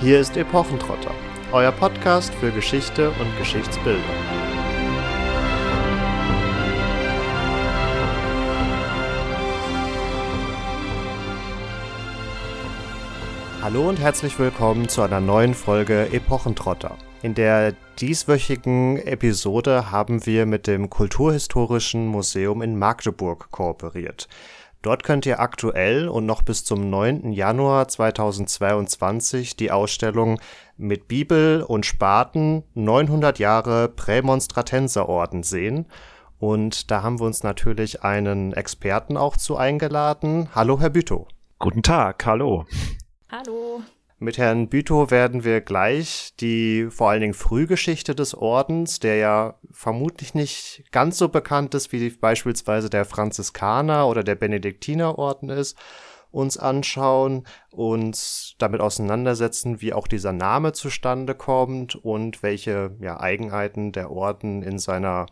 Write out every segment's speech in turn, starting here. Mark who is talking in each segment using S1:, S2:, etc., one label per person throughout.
S1: Hier ist Epochentrotter, euer Podcast für Geschichte und Geschichtsbildung. Hallo und herzlich willkommen zu einer neuen Folge Epochentrotter. In der dieswöchigen Episode haben wir mit dem Kulturhistorischen Museum in Magdeburg kooperiert. Dort könnt ihr aktuell und noch bis zum 9. Januar 2022 die Ausstellung mit Bibel und Spaten 900 Jahre Prämonstratenserorden sehen. Und da haben wir uns natürlich einen Experten auch zu eingeladen. Hallo, Herr Bütow.
S2: Guten Tag, hallo.
S3: Hallo.
S1: Mit Herrn Bütow werden wir gleich die vor allen Dingen Frühgeschichte des Ordens, der ja vermutlich nicht ganz so bekannt ist wie beispielsweise der Franziskaner oder der Benediktinerorden ist, uns anschauen, uns damit auseinandersetzen, wie auch dieser Name zustande kommt und welche ja, Eigenheiten der Orden in seiner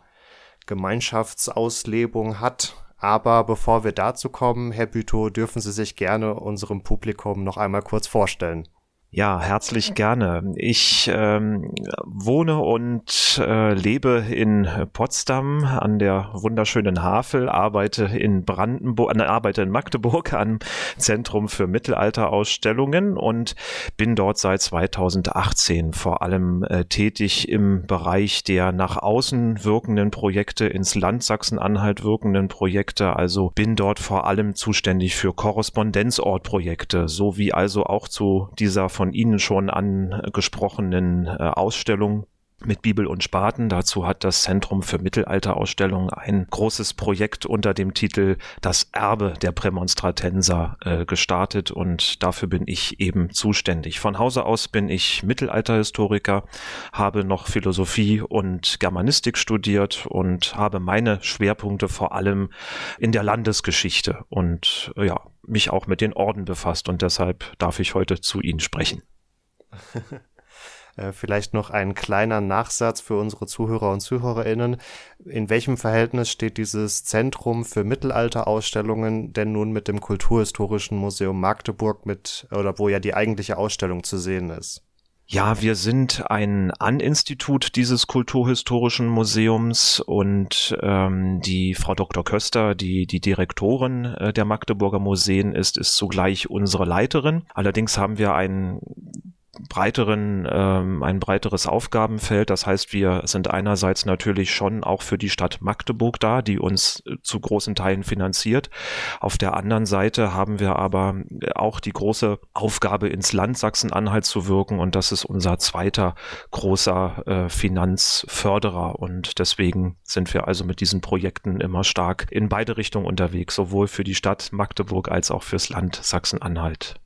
S1: Gemeinschaftsauslebung hat. Aber bevor wir dazu kommen, Herr Bütow, dürfen Sie sich gerne unserem Publikum noch einmal kurz vorstellen.
S2: Ja, herzlich gerne. Ich ähm, wohne und äh, lebe in Potsdam an der wunderschönen Havel, arbeite in Brandenburg, äh, arbeite in Magdeburg am Zentrum für Mittelalterausstellungen und bin dort seit 2018 vor allem äh, tätig im Bereich der nach außen wirkenden Projekte, ins Land Sachsen-Anhalt wirkenden Projekte. Also bin dort vor allem zuständig für Korrespondenzortprojekte, sowie also auch zu dieser von von Ihnen schon angesprochenen äh, Ausstellung mit Bibel und Spaten. Dazu hat das Zentrum für Mittelalterausstellungen ein großes Projekt unter dem Titel Das Erbe der Prämonstratenser äh, gestartet und dafür bin ich eben zuständig. Von Hause aus bin ich Mittelalterhistoriker, habe noch Philosophie und Germanistik studiert und habe meine Schwerpunkte vor allem in der Landesgeschichte und äh, ja, mich auch mit den Orden befasst und deshalb darf ich heute zu Ihnen sprechen.
S1: Äh, vielleicht noch ein kleiner Nachsatz für unsere Zuhörer und Zuhörerinnen. In welchem Verhältnis steht dieses Zentrum für Mittelalterausstellungen denn nun mit dem Kulturhistorischen Museum Magdeburg mit, oder wo ja die eigentliche Ausstellung zu sehen ist?
S2: Ja, wir sind ein An-Institut dieses Kulturhistorischen Museums und ähm, die Frau Dr. Köster, die die Direktorin äh, der Magdeburger Museen ist, ist zugleich unsere Leiterin. Allerdings haben wir ein breiteren, ähm, ein breiteres Aufgabenfeld. Das heißt, wir sind einerseits natürlich schon auch für die Stadt Magdeburg da, die uns äh, zu großen Teilen finanziert. Auf der anderen Seite haben wir aber auch die große Aufgabe, ins Land Sachsen-Anhalt zu wirken und das ist unser zweiter großer äh, Finanzförderer und deswegen sind wir also mit diesen Projekten immer stark in beide Richtungen unterwegs, sowohl für die Stadt Magdeburg als auch fürs Land Sachsen-Anhalt.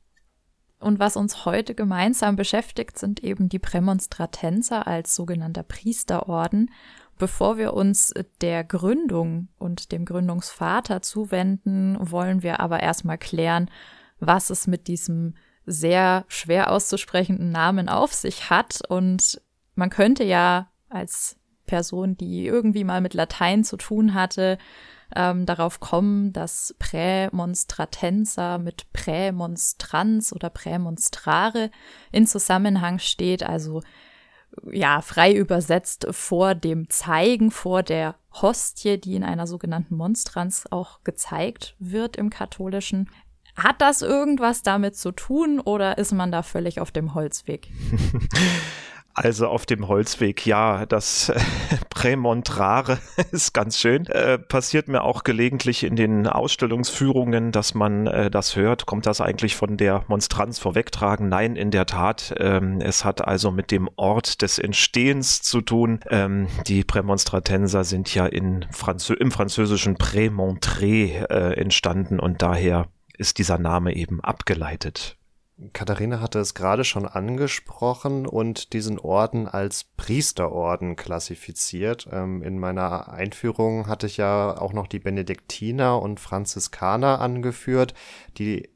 S3: Und was uns heute gemeinsam beschäftigt, sind eben die Prämonstratenser als sogenannter Priesterorden. Bevor wir uns der Gründung und dem Gründungsvater zuwenden, wollen wir aber erstmal klären, was es mit diesem sehr schwer auszusprechenden Namen auf sich hat. Und man könnte ja als Person, die irgendwie mal mit Latein zu tun hatte, ähm, darauf kommen, dass Prämonstratenser mit Prämonstranz oder Prämonstrare in Zusammenhang steht, also ja, frei übersetzt vor dem Zeigen, vor der Hostie, die in einer sogenannten Monstranz auch gezeigt wird im katholischen. Hat das irgendwas damit zu tun oder ist man da völlig auf dem Holzweg?
S2: Also auf dem Holzweg, ja, das äh, Prämontrare ist ganz schön. Äh, passiert mir auch gelegentlich in den Ausstellungsführungen, dass man äh, das hört. Kommt das eigentlich von der Monstranz vorwegtragen? Nein, in der Tat. Ähm, es hat also mit dem Ort des Entstehens zu tun. Ähm, die Prämonstratenser sind ja in Franzö im französischen Prémontré äh, entstanden und daher ist dieser Name eben abgeleitet.
S1: Katharina hatte es gerade schon angesprochen und diesen Orden als Priesterorden klassifiziert. Ähm, in meiner Einführung hatte ich ja auch noch die Benediktiner und Franziskaner angeführt, die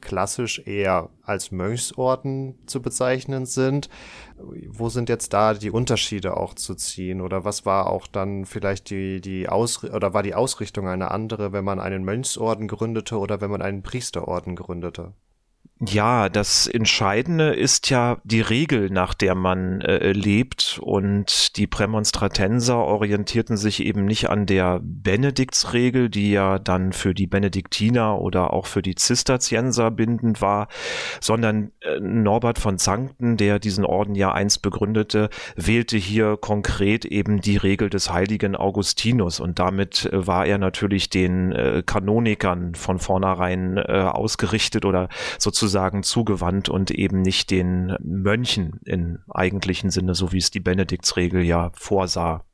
S1: klassisch eher als Mönchsorden zu bezeichnen sind. Wo sind jetzt da die Unterschiede auch zu ziehen? Oder was war auch dann vielleicht die, die Ausrichtung oder war die Ausrichtung eine andere, wenn man einen Mönchsorden gründete oder wenn man einen Priesterorden gründete?
S2: Ja, das Entscheidende ist ja die Regel, nach der man äh, lebt. Und die Prämonstratenser orientierten sich eben nicht an der Benediktsregel, die ja dann für die Benediktiner oder auch für die Zisterzienser bindend war, sondern äh, Norbert von Zankten, der diesen Orden ja einst begründete, wählte hier konkret eben die Regel des heiligen Augustinus. Und damit äh, war er natürlich den äh, Kanonikern von vornherein äh, ausgerichtet oder sozusagen sozusagen zugewandt und eben nicht den Mönchen im eigentlichen Sinne, so wie es die Benediktsregel ja vorsah.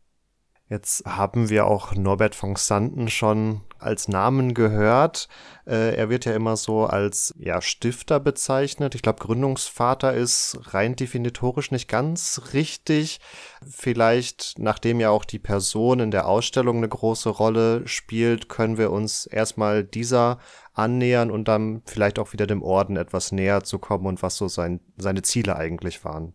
S1: Jetzt haben wir auch Norbert von Xanten schon als Namen gehört. Äh, er wird ja immer so als ja, Stifter bezeichnet. Ich glaube, Gründungsvater ist rein definitorisch nicht ganz richtig. Vielleicht, nachdem ja auch die Person in der Ausstellung eine große Rolle spielt, können wir uns erstmal dieser annähern und dann vielleicht auch wieder dem Orden etwas näher zu kommen und was so sein, seine Ziele eigentlich waren.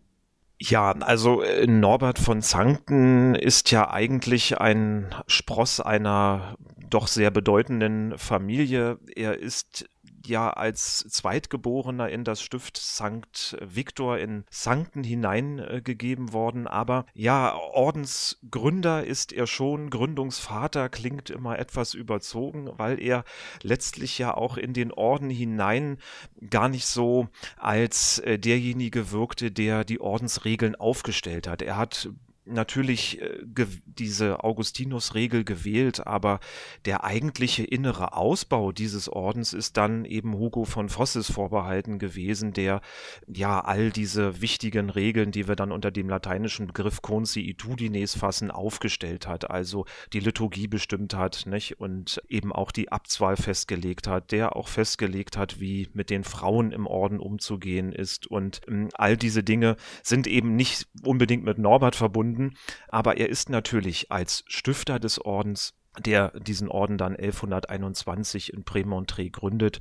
S2: Ja, also äh, Norbert von Zanken ist ja eigentlich ein Spross einer doch sehr bedeutenden Familie. Er ist ja als Zweitgeborener in das Stift Sankt Viktor in Sankten hineingegeben worden. Aber ja, Ordensgründer ist er schon, Gründungsvater klingt immer etwas überzogen, weil er letztlich ja auch in den Orden hinein gar nicht so als äh, derjenige wirkte, der die Ordensregeln aufgestellt hat. Er hat natürlich äh, diese Augustinus-Regel gewählt, aber der eigentliche innere Ausbau dieses Ordens ist dann eben Hugo von Fosses vorbehalten gewesen, der ja all diese wichtigen Regeln, die wir dann unter dem lateinischen Begriff Consiitudines fassen, aufgestellt hat, also die Liturgie bestimmt hat, nicht? Und eben auch die Abtswahl festgelegt hat, der auch festgelegt hat, wie mit den Frauen im Orden umzugehen ist und ähm, all diese Dinge sind eben nicht unbedingt mit Norbert verbunden, verbunden, aber er ist natürlich als Stifter des Ordens der diesen Orden dann 1121 in Prémontré gründet,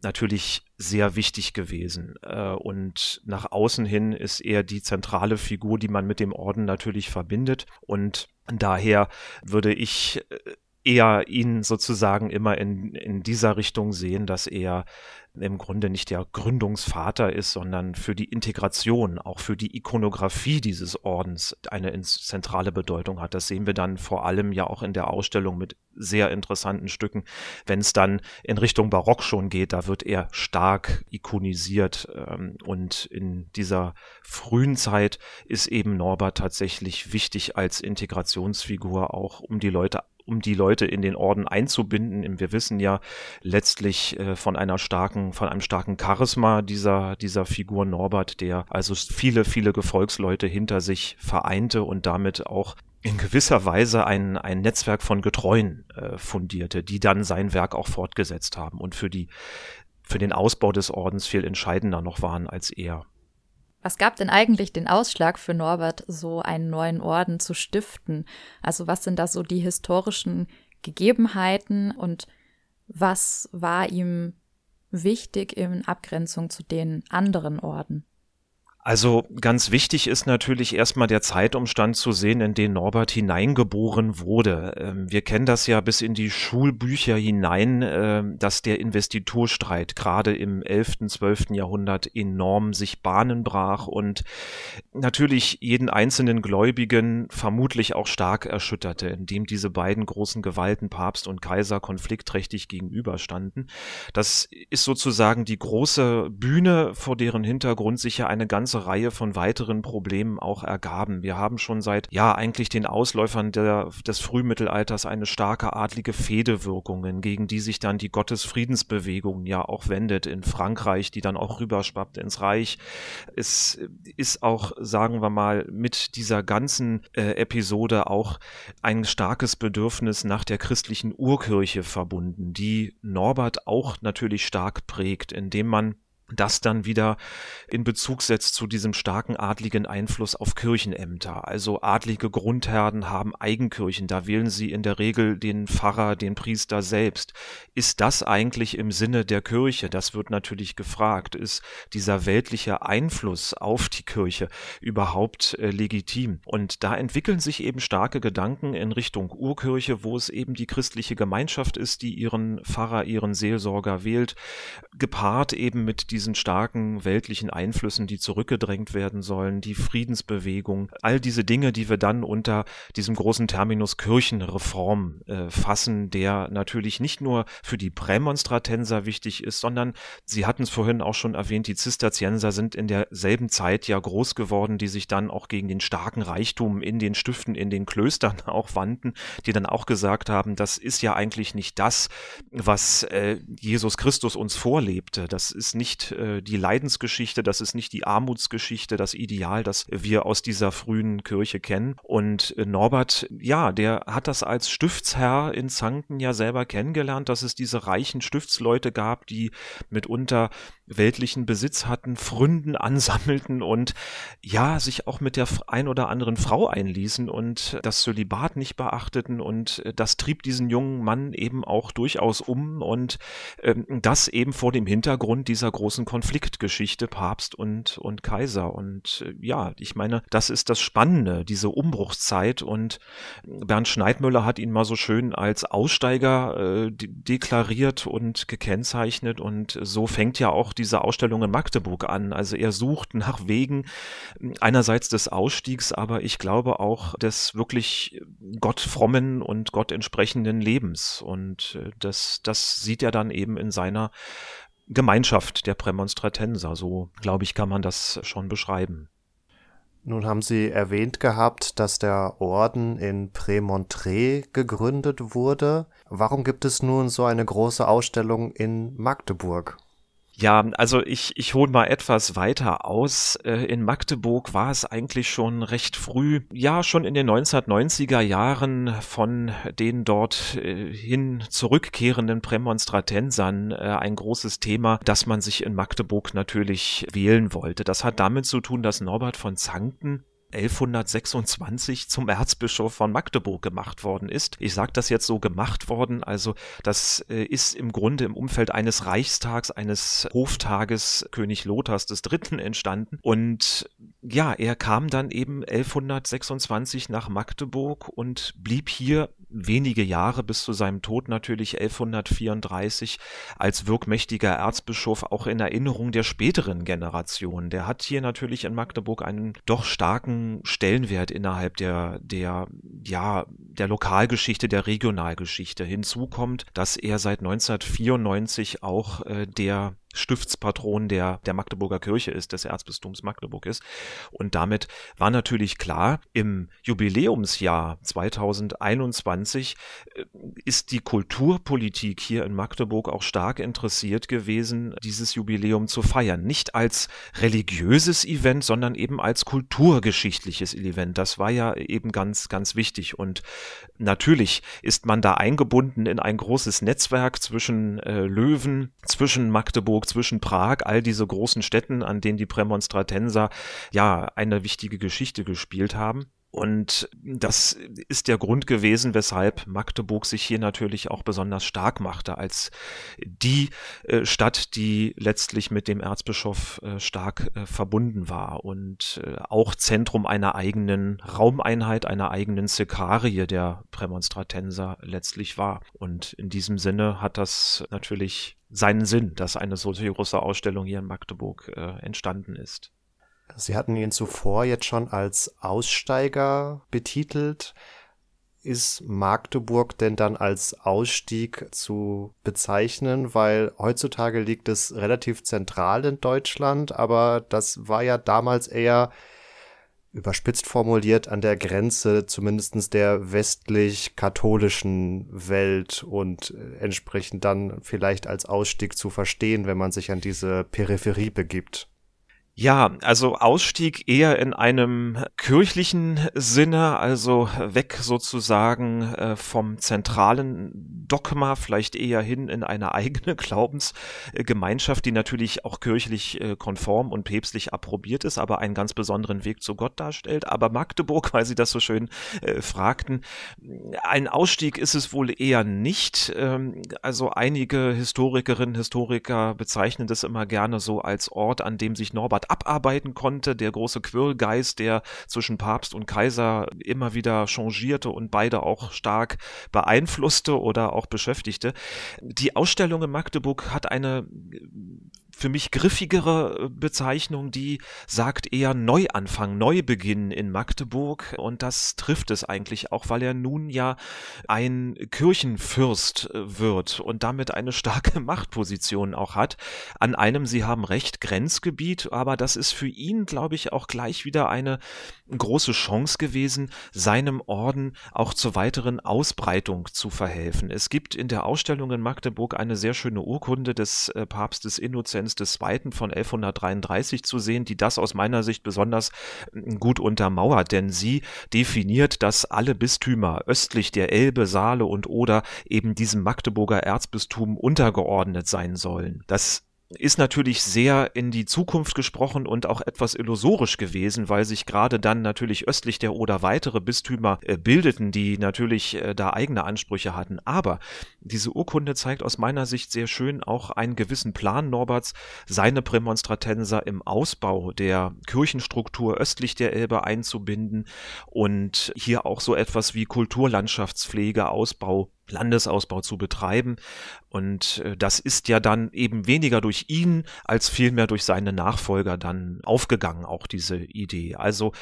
S2: natürlich sehr wichtig gewesen. Äh, und nach außen hin ist er die zentrale Figur, die man mit dem Orden natürlich verbindet. Und daher würde ich äh, eher ihn sozusagen immer in, in dieser Richtung sehen, dass er im Grunde nicht der Gründungsvater ist, sondern für die Integration, auch für die Ikonografie dieses Ordens eine zentrale Bedeutung hat. Das sehen wir dann vor allem ja auch in der Ausstellung mit sehr interessanten Stücken. Wenn es dann in Richtung Barock schon geht, da wird er stark ikonisiert ähm, und in dieser frühen Zeit ist eben Norbert tatsächlich wichtig als Integrationsfigur, auch um die Leute um die Leute in den Orden einzubinden. Wir wissen ja letztlich äh, von einer starken, von einem starken Charisma dieser, dieser Figur Norbert, der also viele, viele Gefolgsleute hinter sich vereinte und damit auch in gewisser Weise ein, ein Netzwerk von Getreuen äh, fundierte, die dann sein Werk auch fortgesetzt haben und für die, für den Ausbau des Ordens viel entscheidender noch waren als er.
S3: Was gab denn eigentlich den Ausschlag für Norbert, so einen neuen Orden zu stiften? Also was sind da so die historischen Gegebenheiten und was war ihm wichtig in Abgrenzung zu den anderen Orden?
S2: Also ganz wichtig ist natürlich erstmal der Zeitumstand zu sehen, in den Norbert hineingeboren wurde. Ähm, wir kennen das ja bis in die Schulbücher hinein, ähm, dass der Investiturstreit gerade im 11., 12. Jahrhundert enorm sich Bahnen brach und natürlich jeden einzelnen Gläubigen vermutlich auch stark erschütterte, indem diese beiden großen Gewalten, Papst und Kaiser, konfliktträchtig gegenüberstanden. Das ist sozusagen die große Bühne, vor deren Hintergrund sich ja eine ganze ganze Reihe von weiteren Problemen auch ergaben. Wir haben schon seit, ja, eigentlich den Ausläufern der, des Frühmittelalters eine starke adlige Fehdewirkungen, gegen die sich dann die Gottesfriedensbewegung ja auch wendet in Frankreich, die dann auch rüberschwappt ins Reich. Es ist auch, sagen wir mal, mit dieser ganzen äh, Episode auch ein starkes Bedürfnis nach der christlichen Urkirche verbunden, die Norbert auch natürlich stark prägt, indem man das dann wieder in Bezug setzt zu diesem starken adligen Einfluss auf Kirchenämter. Also adlige Grundherren haben Eigenkirchen, da wählen sie in der Regel den Pfarrer, den Priester selbst. Ist das eigentlich im Sinne der Kirche? Das wird natürlich gefragt. Ist dieser weltliche Einfluss auf die Kirche überhaupt äh, legitim? Und da entwickeln sich eben starke Gedanken in Richtung Urkirche, wo es eben die christliche Gemeinschaft ist, die ihren Pfarrer, ihren Seelsorger wählt, gepaart eben mit diesen starken weltlichen Einflüssen, die zurückgedrängt werden sollen, die Friedensbewegung, all diese Dinge, die wir dann unter diesem großen Terminus Kirchenreform äh, fassen, der natürlich nicht nur für die Prämonstratenser wichtig ist, sondern Sie hatten es vorhin auch schon erwähnt, die Zisterzienser sind in derselben Zeit ja groß geworden, die sich dann auch gegen den starken Reichtum in den Stiften, in den Klöstern auch wandten, die dann auch gesagt haben, das ist ja eigentlich nicht das, was äh, Jesus Christus uns vorlebte. Das ist nicht äh, die Leidensgeschichte, das ist nicht die Armutsgeschichte, das Ideal, das wir aus dieser frühen Kirche kennen. Und äh, Norbert, ja, der hat das als Stiftsherr in Zanken ja selber kennengelernt, dass es diese reichen Stiftsleute gab, die mitunter weltlichen Besitz hatten, Fründen ansammelten und ja, sich auch mit der ein oder anderen Frau einließen und das Zölibat nicht beachteten und äh, das trieb diesen jungen Mann eben auch durchaus um und ähm, das eben vor dem Hintergrund dieser großen Konfliktgeschichte Papst und, und Kaiser. Und äh, ja, ich meine, das ist das Spannende, diese Umbruchszeit und Bernd Schneidmüller hat ihn mal so schön als Aussteiger äh, deklariert und gekennzeichnet und so fängt ja auch diese Ausstellung in Magdeburg an. Also er sucht nach Wegen einerseits des Ausstiegs, aber ich glaube auch des wirklich gottfrommen und gottentsprechenden Lebens. Und äh, das, das sieht er dann eben in seiner Gemeinschaft der Prämonstratenser. So, glaube ich, kann man das schon beschreiben.
S1: Nun haben Sie erwähnt gehabt, dass der Orden in Prémontré gegründet wurde. Warum gibt es nun so eine große Ausstellung in Magdeburg?
S2: Ja, also ich, ich hole mal etwas weiter aus. Äh, in Magdeburg war es eigentlich schon recht früh, ja schon in den 1990er Jahren von den dort äh, hin zurückkehrenden Prämonstratensern äh, ein großes Thema, dass man sich in Magdeburg natürlich wählen wollte. Das hat damit zu tun, dass Norbert von Zanken 1126 zum Erzbischof von Magdeburg gemacht worden ist. Ich sage das jetzt so gemacht worden, also das äh, ist im Grunde im Umfeld eines Reichstags, eines Hoftages König Lothars Dritten entstanden. Und ja, er kam dann eben 1126 nach Magdeburg und blieb hier wenige Jahre bis zu seinem Tod natürlich 1134 als wirkmächtiger Erzbischof auch in Erinnerung der späteren Generation. Der hat hier natürlich in Magdeburg einen doch starken Stellenwert innerhalb der, der, ja, der Lokalgeschichte, der Regionalgeschichte. Hinzu kommt, dass er seit 1994 auch äh, der Stiftspatron der, der Magdeburger Kirche ist, des Erzbistums Magdeburg ist. Und damit war natürlich klar, im Jubiläumsjahr 2021 äh, ist die Kulturpolitik hier in Magdeburg auch stark interessiert gewesen, dieses Jubiläum zu feiern. Nicht als religiöses Event, sondern eben als kulturgeschichtliches Event. Das war ja eben ganz, ganz wichtig. Und natürlich ist man da eingebunden in ein großes Netzwerk zwischen äh, Löwen, zwischen Magdeburg, zwischen Prag, all diese großen Städten, an denen die Prämonstratenser ja eine wichtige Geschichte gespielt haben. Und das ist der Grund gewesen, weshalb Magdeburg sich hier natürlich auch besonders stark machte als die äh, Stadt, die letztlich mit dem Erzbischof äh, stark äh, verbunden war und auch Zentrum einer eigenen Raumeinheit, einer eigenen Sekarie der Prämonstratenser letztlich war. Und in diesem Sinne hat das natürlich seinen Sinn, dass eine solche große Ausstellung hier in Magdeburg entstanden ist.
S1: Sie hatten ihn zuvor jetzt schon als Aussteiger betitelt. Ist Magdeburg denn dann als Ausstieg zu bezeichnen? Weil heutzutage liegt es relativ zentral in Deutschland, aber das war ja damals eher überspitzt formuliert an der Grenze zumindest der westlich-katholischen Welt und äh, entsprechend dann vielleicht als Ausstieg zu verstehen, wenn man sich an diese Peripherie begibt.
S2: Ja, also Ausstieg eher in einem kirchlichen Sinne, also weg sozusagen äh, vom zentralen Dogma, vielleicht eher hin in eine eigene Glaubensgemeinschaft, die natürlich auch kirchlich äh, konform und päpstlich approbiert ist, aber einen ganz besonderen Weg zu Gott darstellt. Aber Magdeburg, weil Sie das so schön äh, fragten, ein Ausstieg ist es wohl eher nicht. Ähm, also einige Historikerinnen, Historiker bezeichnen das immer gerne so als Ort, an dem sich Norbert abarbeiten konnte, der große Quirlgeist, der zwischen Papst und Kaiser immer wieder changierte und beide auch stark beeinflusste oder auch beschäftigte. Die Ausstellung in Magdeburg hat eine für mich griffigere äh, Bezeichnung, die sagt eher Neuanfang, Neubeginn in Magdeburg. Und das trifft es eigentlich auch, weil er nun ja ein Kirchenfürst äh, wird und damit eine starke Machtposition auch hat. An einem, Sie haben recht, Grenzgebiet, aber das ist für ihn, glaube ich, auch gleich wieder eine große Chance gewesen, seinem Orden auch zur weiteren Ausbreitung zu verhelfen. Es gibt in der Ausstellung in Magdeburg eine sehr schöne Urkunde des äh, Papstes Innozenz II. von 1133 zu sehen, die das aus meiner Sicht besonders hm, gut untermauert, denn sie definiert, dass alle Bistümer östlich der Elbe, Saale und Oder eben diesem Magdeburger Erzbistum untergeordnet sein sollen. Das ist natürlich sehr in die Zukunft gesprochen und auch etwas illusorisch gewesen, weil sich gerade dann natürlich östlich der Oder weitere Bistümer äh, bildeten, die natürlich äh, da eigene Ansprüche hatten. Aber diese Urkunde zeigt aus meiner Sicht sehr schön auch einen gewissen Plan Norberts, seine Prämonstratenser im Ausbau der Kirchenstruktur östlich der Elbe einzubinden und hier auch so etwas wie Kulturlandschaftspflege, Ausbau Landesausbau zu betreiben. Und äh, das ist ja dann eben weniger durch ihn als vielmehr durch seine Nachfolger dann aufgegangen, auch diese Idee. Also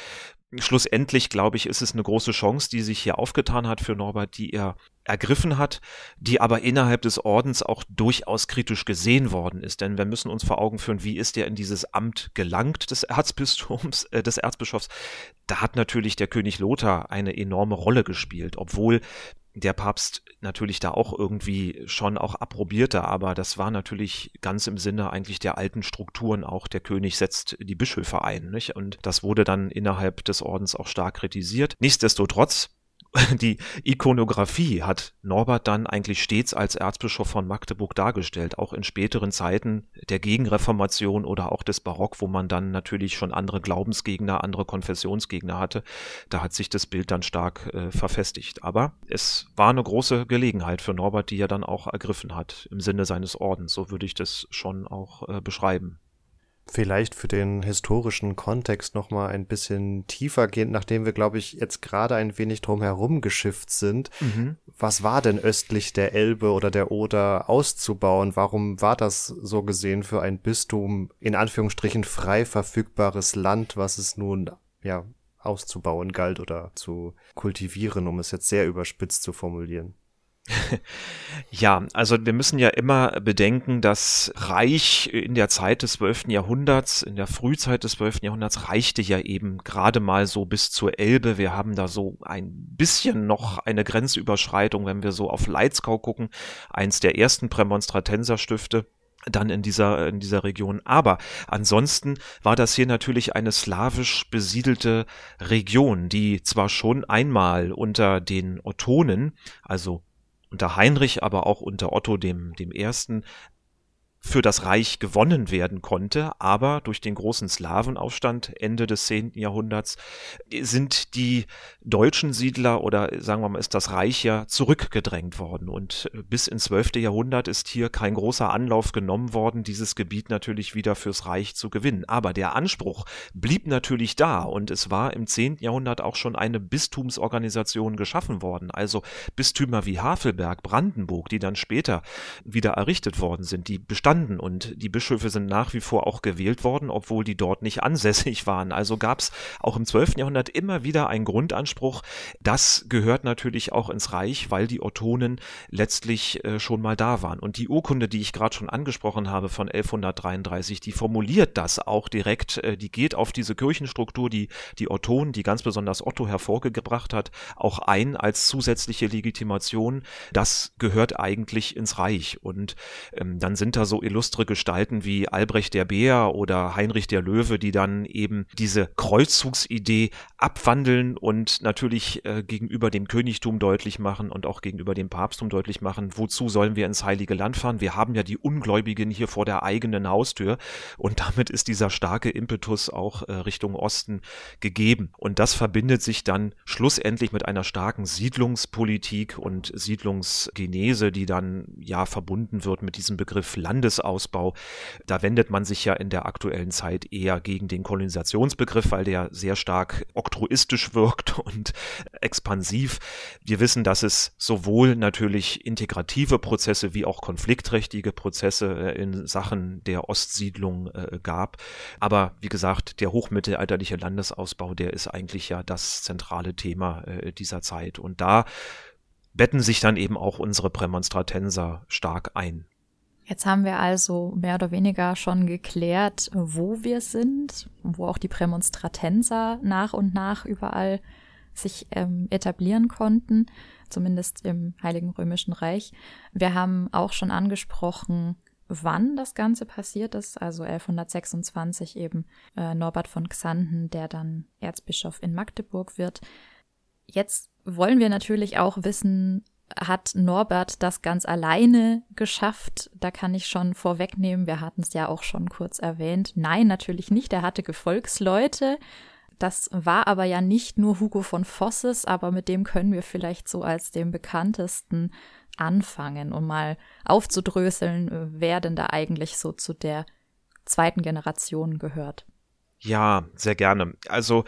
S2: schlussendlich, glaube ich, ist es eine große Chance, die sich hier aufgetan hat für Norbert, die er ergriffen hat, die aber innerhalb des Ordens auch durchaus kritisch gesehen worden ist. Denn wir müssen uns vor Augen führen, wie ist er in dieses Amt gelangt des Erzbistums, äh, des Erzbischofs. Da hat natürlich der König Lothar eine enorme Rolle gespielt, obwohl der Papst natürlich da auch irgendwie schon auch approbierte, aber das war natürlich ganz im Sinne eigentlich der alten Strukturen auch. Der König setzt die Bischöfe ein, nicht? Und das wurde dann innerhalb des Ordens auch stark kritisiert. Nichtsdestotrotz die Ikonografie hat Norbert dann eigentlich stets als Erzbischof von Magdeburg dargestellt, auch in späteren Zeiten der Gegenreformation oder auch des Barock, wo man dann natürlich schon andere Glaubensgegner, andere Konfessionsgegner hatte. Da hat sich das Bild dann stark äh, verfestigt. Aber es war eine große Gelegenheit für Norbert, die er dann auch ergriffen hat im Sinne seines Ordens. So würde ich das schon auch äh, beschreiben.
S1: Vielleicht für den historischen Kontext noch mal ein bisschen tiefer gehen, nachdem wir, glaube ich, jetzt gerade ein wenig drum herum geschifft sind. Mhm. Was war denn östlich der Elbe oder der Oder auszubauen? Warum war das so gesehen für ein Bistum in Anführungsstrichen frei verfügbares Land, was es nun ja auszubauen galt oder zu kultivieren, um es jetzt sehr überspitzt zu formulieren?
S2: Ja, also wir müssen ja immer bedenken, dass Reich in der Zeit des 12. Jahrhunderts, in der Frühzeit des 12. Jahrhunderts reichte ja eben gerade mal so bis zur Elbe. Wir haben da so ein bisschen noch eine Grenzüberschreitung, wenn wir so auf Leitzkau gucken, eins der ersten Prämonstratenserstifte dann in dieser, in dieser Region. Aber ansonsten war das hier natürlich eine slawisch besiedelte Region, die zwar schon einmal unter den Ottonen, also unter Heinrich, aber auch unter Otto dem, dem Ersten für das Reich gewonnen werden konnte, aber durch den großen Slawenaufstand Ende des 10. Jahrhunderts sind die deutschen Siedler oder sagen wir mal ist das Reich ja zurückgedrängt worden und bis ins 12. Jahrhundert ist hier kein großer Anlauf genommen worden, dieses Gebiet natürlich wieder fürs Reich zu gewinnen. Aber der Anspruch blieb natürlich da und es war im 10. Jahrhundert auch schon eine Bistumsorganisation geschaffen worden, also Bistümer wie Havelberg, Brandenburg, die dann später wieder errichtet worden sind, die bestanden bestanden und die Bischöfe sind nach wie vor auch gewählt worden, obwohl die dort nicht ansässig waren. Also gab es auch im 12. Jahrhundert immer wieder einen Grundanspruch. Das gehört natürlich auch ins Reich, weil die Ottonen letztlich äh, schon mal da waren. Und die Urkunde, die ich gerade schon angesprochen habe von 1133, die formuliert das auch direkt. Äh, die geht auf diese Kirchenstruktur, die die Ottonen, die ganz besonders Otto hervorgebracht hat, auch ein als zusätzliche Legitimation. Das gehört eigentlich ins Reich. Und ähm, dann sind da so illustre Gestalten wie Albrecht der Bär oder Heinrich der Löwe, die dann eben diese Kreuzzugsidee abwandeln und natürlich äh, gegenüber dem Königtum deutlich machen und auch gegenüber dem Papsttum deutlich machen, wozu sollen wir ins Heilige Land fahren? Wir haben ja die Ungläubigen hier vor der eigenen Haustür und damit ist dieser starke Impetus auch äh, Richtung Osten gegeben. Und das verbindet sich dann schlussendlich mit einer starken Siedlungspolitik und Siedlungsgenese, die dann ja verbunden wird mit diesem Begriff Landes Landesausbau. Da wendet man sich ja in der aktuellen Zeit eher gegen den Kolonisationsbegriff, weil der sehr stark oktroistisch wirkt und expansiv. Wir wissen, dass es sowohl natürlich integrative Prozesse wie auch konfliktträchtige Prozesse äh, in Sachen der Ostsiedlung äh, gab. Aber wie gesagt, der hochmittelalterliche Landesausbau, der ist eigentlich ja das zentrale Thema äh, dieser Zeit. Und da betten sich dann eben auch unsere Prämonstratenser stark ein.
S3: Jetzt haben wir also mehr oder weniger schon geklärt, wo wir sind, wo auch die Prämonstratenser nach und nach überall sich ähm, etablieren konnten, zumindest im Heiligen Römischen Reich. Wir haben auch schon angesprochen, wann das Ganze passiert ist, also 1126 eben äh, Norbert von Xanten, der dann Erzbischof in Magdeburg wird. Jetzt wollen wir natürlich auch wissen, hat Norbert das ganz alleine geschafft? Da kann ich schon vorwegnehmen, wir hatten es ja auch schon kurz erwähnt. Nein, natürlich nicht. Er hatte Gefolgsleute. Das war aber ja nicht nur Hugo von Fosses, aber mit dem können wir vielleicht so als dem bekanntesten anfangen, um mal aufzudröseln, wer denn da eigentlich so zu der zweiten Generation gehört.
S2: Ja, sehr gerne. Also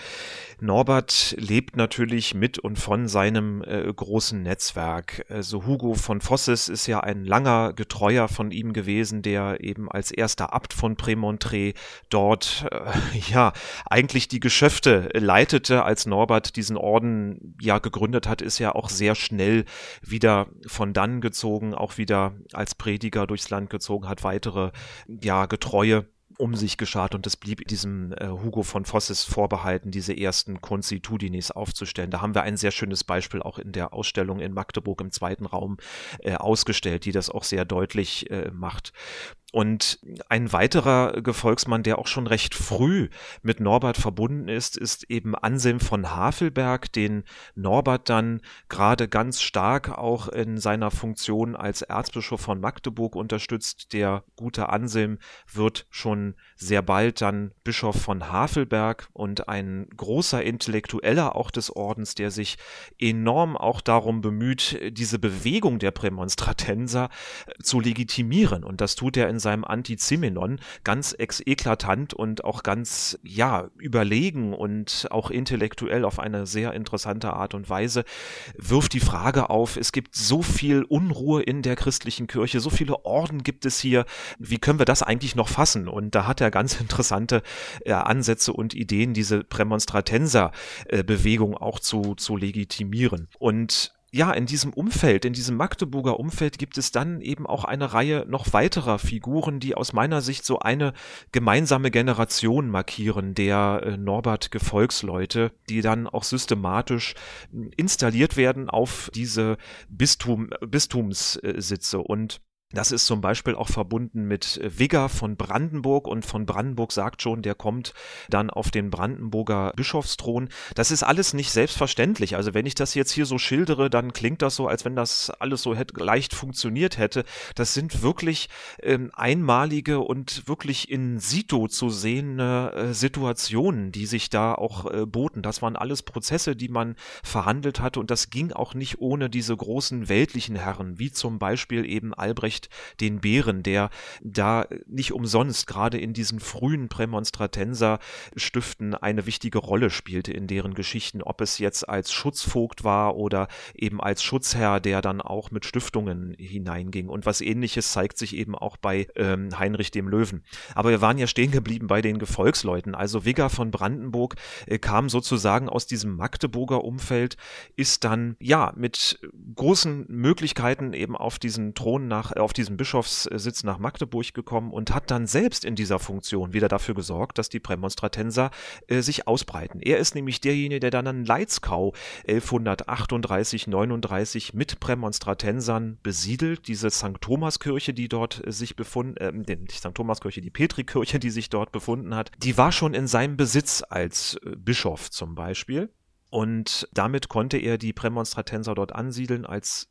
S2: Norbert lebt natürlich mit und von seinem äh, großen Netzwerk. Also Hugo von Fosses ist ja ein langer Getreuer von ihm gewesen, der eben als erster Abt von Prémontré dort äh, ja eigentlich die Geschäfte leitete, als Norbert diesen Orden ja gegründet hat, ist ja auch sehr schnell wieder von dann gezogen, auch wieder als Prediger durchs Land gezogen, hat weitere ja Getreue um sich geschart und es blieb diesem äh, Hugo von Fosses vorbehalten, diese ersten Constitudinis aufzustellen. Da haben wir ein sehr schönes Beispiel auch in der Ausstellung in Magdeburg im zweiten Raum äh, ausgestellt, die das auch sehr deutlich äh, macht. Und ein weiterer Gefolgsmann, der auch schon recht früh mit Norbert verbunden ist, ist eben Anselm von Havelberg, den Norbert dann gerade ganz stark auch in seiner Funktion als Erzbischof von Magdeburg unterstützt. Der gute Anselm wird schon sehr bald dann Bischof von Havelberg und ein großer Intellektueller auch des Ordens, der sich enorm auch darum bemüht, diese Bewegung der Prämonstratenser zu legitimieren. Und das tut er in seinem Antizimenon ganz eklatant und auch ganz, ja, überlegen und auch intellektuell auf eine sehr interessante Art und Weise, wirft die Frage auf, es gibt so viel Unruhe in der christlichen Kirche, so viele Orden gibt es hier, wie können wir das eigentlich noch fassen? Und da hat er ganz interessante äh, Ansätze und Ideen, diese Prämonstratenser-Bewegung äh, auch zu, zu legitimieren. Und ja, in diesem Umfeld, in diesem Magdeburger Umfeld gibt es dann eben auch eine Reihe noch weiterer Figuren, die aus meiner Sicht so eine gemeinsame Generation markieren, der äh, Norbert-Gefolgsleute, die dann auch systematisch hm, installiert werden auf diese Bistum, Bistumssitze. Und das ist zum Beispiel auch verbunden mit äh, Wigger von Brandenburg und von Brandenburg sagt schon, der kommt dann auf den Brandenburger Bischofsthron. Das ist alles nicht selbstverständlich. Also wenn ich das jetzt hier so schildere, dann klingt das so, als wenn das alles so hätte, leicht funktioniert hätte. Das sind wirklich ähm, einmalige und wirklich in situ zu sehende äh, Situationen, die sich da auch äh, boten. Das waren alles Prozesse, die man verhandelt hatte und das ging auch nicht ohne diese großen weltlichen Herren, wie zum Beispiel eben Albrecht Albrecht den Bären, der da nicht umsonst gerade in diesen frühen Prämonstratenser-Stiften eine wichtige Rolle spielte in deren Geschichten, ob es jetzt als Schutzvogt war oder eben als Schutzherr, der dann auch mit Stiftungen hineinging. Und was ähnliches zeigt sich eben auch bei ähm, Heinrich dem Löwen. Aber wir waren ja stehen geblieben bei den Gefolgsleuten. Also Wigger von Brandenburg äh, kam sozusagen aus diesem Magdeburger Umfeld, ist dann ja mit großen Möglichkeiten eben auf diesen Thron nach, auf diesen Bischofssitz nach Magdeburg gekommen und hat dann selbst in dieser Funktion wieder dafür gesorgt, dass die Prämonstratenser äh, sich ausbreiten. Er ist nämlich derjenige, der dann in Leitzkau 1138, 39 mit Prämonstratensern besiedelt, diese St. Thomaskirche, die dort äh, sich befunden, äh, die St. Thomaskirche, die Petrikirche, die sich dort befunden hat, die war schon in seinem Besitz als äh, Bischof zum Beispiel. Und damit konnte er die Prämonstratenser dort ansiedeln als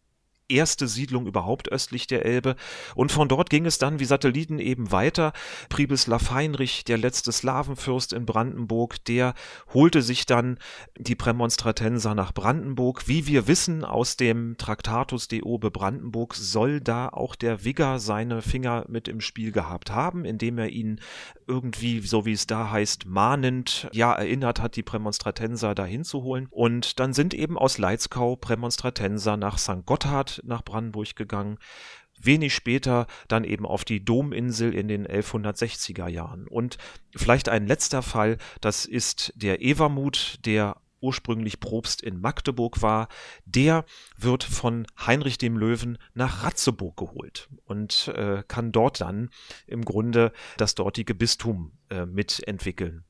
S2: erste Siedlung überhaupt östlich der Elbe. Und von dort ging es dann wie Satelliten eben weiter. Pribislav Heinrich, der letzte Slawenfürst in Brandenburg, der holte sich dann die Prämonstratenser nach Brandenburg. Wie wir wissen aus dem Traktatus de Obe Brandenburg soll da auch der Wigger seine Finger mit im Spiel gehabt haben, indem er ihn irgendwie, so wie es da heißt, mahnend, ja, erinnert hat, die Prämonstratenser dahin zu holen. Und dann sind eben aus Leitzkau Prämonstratenser nach St. Gotthard nach Brandenburg gegangen wenig später dann eben auf die Dominsel in den 1160er Jahren. Und vielleicht ein letzter Fall, das ist der Evermut, der ursprünglich Propst in Magdeburg war, der wird von Heinrich dem Löwen nach Ratzeburg geholt und äh, kann dort dann im Grunde das dortige Bistum äh, mitentwickeln.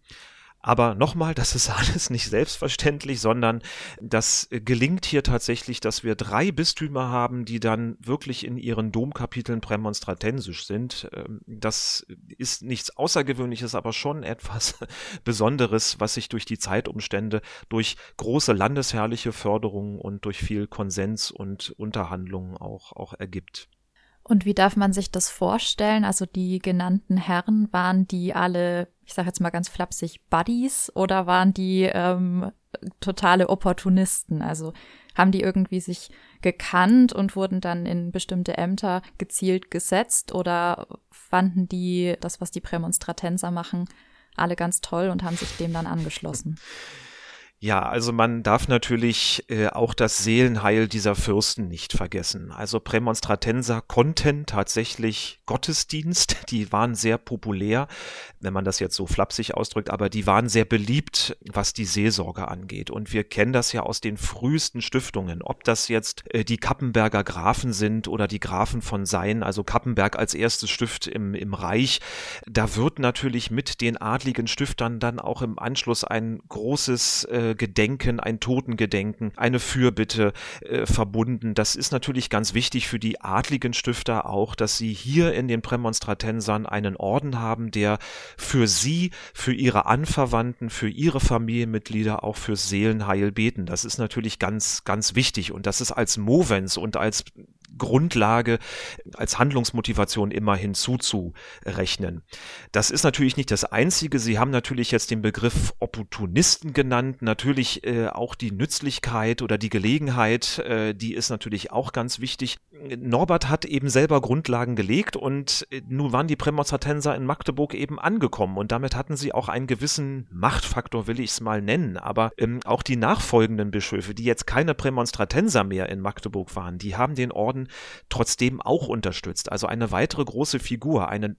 S2: Aber nochmal, das ist alles nicht selbstverständlich, sondern das gelingt hier tatsächlich, dass wir drei Bistümer haben, die dann wirklich in ihren Domkapiteln prämonstratensisch sind. Ähm, das ist nichts Außergewöhnliches, aber schon etwas Besonderes, was sich durch die Zeitumstände, durch große landesherrliche Förderungen und durch viel Konsens und Unterhandlungen auch, auch ergibt.
S3: Und wie darf man sich das vorstellen? Also die genannten Herren, waren die alle, ich sage jetzt mal ganz flapsig, Buddies oder waren die ähm, totale Opportunisten? Also haben die irgendwie sich gekannt und wurden dann in bestimmte Ämter gezielt gesetzt oder fanden die das, was die Prämonstratenser machen, alle ganz toll und haben sich dem dann angeschlossen?
S2: Ja, also man darf natürlich äh, auch das Seelenheil dieser Fürsten nicht vergessen. Also Prämonstratenser konnten tatsächlich Gottesdienst, die waren sehr populär, wenn man das jetzt so flapsig ausdrückt, aber die waren sehr beliebt, was die Seelsorge angeht. Und wir kennen das ja aus den frühesten Stiftungen, ob das jetzt äh, die Kappenberger Grafen sind oder die Grafen von Sein, also Kappenberg als erstes Stift im, im Reich. Da wird natürlich mit den adligen Stiftern dann auch im Anschluss ein großes äh, Gedenken, ein Totengedenken, eine Fürbitte äh, verbunden. Das ist natürlich ganz wichtig für die adligen Stifter auch, dass sie hier in den Prämonstratensern einen Orden haben, der für sie, für ihre Anverwandten, für ihre Familienmitglieder auch fürs Seelenheil beten. Das ist natürlich ganz, ganz wichtig und das ist als Movens und als Grundlage als Handlungsmotivation immer hinzuzurechnen. Das ist natürlich nicht das Einzige. Sie haben natürlich jetzt den Begriff Opportunisten genannt. Natürlich äh, auch die Nützlichkeit oder die Gelegenheit, äh, die ist natürlich auch ganz wichtig. Norbert hat eben selber Grundlagen gelegt und äh, nun waren die Prämonstratenser in Magdeburg eben angekommen und damit hatten sie auch einen gewissen Machtfaktor, will ich es mal nennen. Aber ähm, auch die nachfolgenden Bischöfe, die jetzt keine Prämonstratenser mehr in Magdeburg waren, die haben den Orden trotzdem auch unterstützt. Also eine weitere große Figur, eine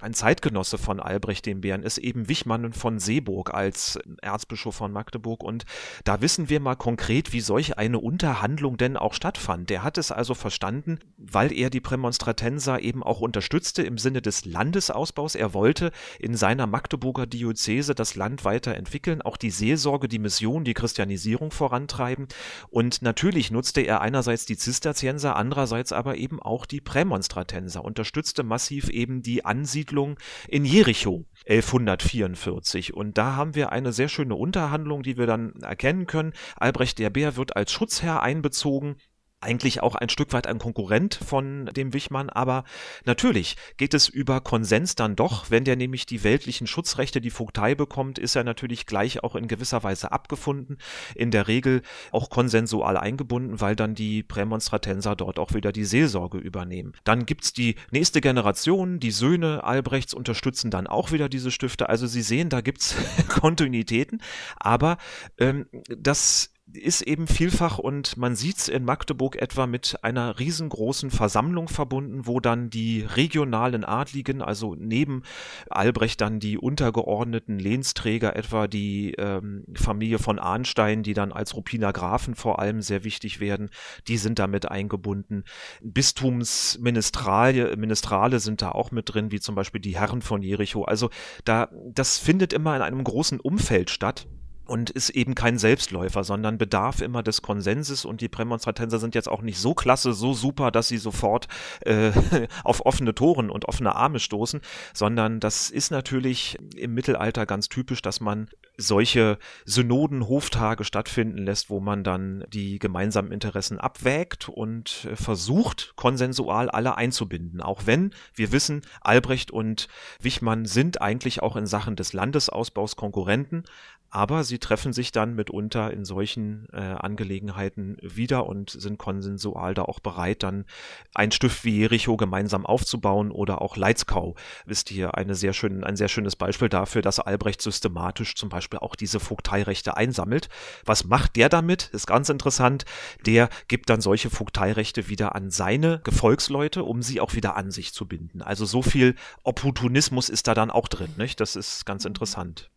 S2: ein Zeitgenosse von Albrecht dem Bären ist eben Wichmann von Seeburg als Erzbischof von Magdeburg und da wissen wir mal konkret, wie solch eine Unterhandlung denn auch stattfand. Der hat es also verstanden, weil er die Prämonstratenser eben auch unterstützte im Sinne des Landesausbaus. Er wollte in seiner Magdeburger Diözese das Land weiterentwickeln, auch die Seelsorge, die Mission, die Christianisierung vorantreiben und natürlich nutzte er einerseits die Zisterzienser, andererseits aber eben auch die Prämonstratenser, unterstützte massiv eben die Ansiedlung Siedlung in Jericho 1144. Und da haben wir eine sehr schöne Unterhandlung, die wir dann erkennen können. Albrecht der Bär wird als Schutzherr einbezogen eigentlich auch ein Stück weit ein Konkurrent von dem Wichmann, aber natürlich geht es über Konsens dann doch. Wenn der nämlich die weltlichen Schutzrechte, die Vogtei bekommt, ist er natürlich gleich auch in gewisser Weise abgefunden. In der Regel auch konsensual eingebunden, weil dann die Prämonstratenser dort auch wieder die Seelsorge übernehmen. Dann gibt's die nächste Generation, die Söhne Albrechts unterstützen dann auch wieder diese Stifte. Also Sie sehen, da gibt's Kontinuitäten, aber ähm, das ist eben vielfach und man sieht es in Magdeburg etwa mit einer riesengroßen Versammlung verbunden, wo dann die regionalen Adligen, also neben Albrecht dann die untergeordneten Lehnsträger, etwa die ähm, Familie von Arnstein, die dann als Ruppiner Grafen vor allem sehr wichtig werden, die sind damit eingebunden. Bistumsministrale Ministrale sind da auch mit drin, wie zum Beispiel die Herren von Jericho. Also da, das findet immer in einem großen Umfeld statt und ist eben kein Selbstläufer, sondern bedarf immer des Konsenses und die Prämonstratenser sind jetzt auch nicht so klasse, so super, dass sie sofort äh, auf offene Toren und offene Arme stoßen, sondern das ist natürlich im Mittelalter ganz typisch, dass man solche Synoden, Hoftage stattfinden lässt, wo man dann die gemeinsamen Interessen abwägt und äh, versucht, konsensual alle einzubinden. Auch wenn wir wissen, Albrecht und Wichmann sind eigentlich auch in Sachen des Landesausbaus Konkurrenten, aber sie treffen sich dann mitunter in solchen äh, Angelegenheiten wieder und sind konsensual da auch bereit, dann ein Stift wie Jericho gemeinsam aufzubauen oder auch Leitzkau ist hier eine sehr schön, ein sehr schönes Beispiel dafür, dass Albrecht systematisch zum Beispiel auch diese Vogteirechte einsammelt. Was macht der damit? Ist ganz interessant. Der gibt dann solche Vogteirechte wieder an seine Gefolgsleute, um sie auch wieder an sich zu binden. Also so viel Opportunismus ist da dann auch drin. Nicht? Das ist ganz interessant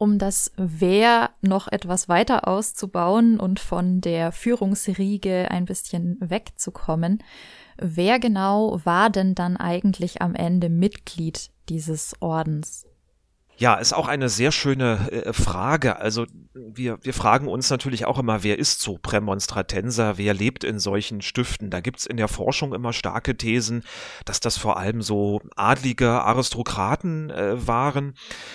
S3: um das Wer noch etwas weiter auszubauen und von der Führungsriege ein bisschen wegzukommen. Wer genau war denn dann eigentlich am Ende Mitglied dieses Ordens?
S2: Ja, ist auch eine sehr schöne äh, Frage. Also wir, wir fragen uns natürlich auch immer, wer ist so Prämonstratenser, wer lebt in solchen Stiften? Da gibt's in der Forschung immer starke Thesen, dass das vor allem so adlige Aristokraten äh, waren.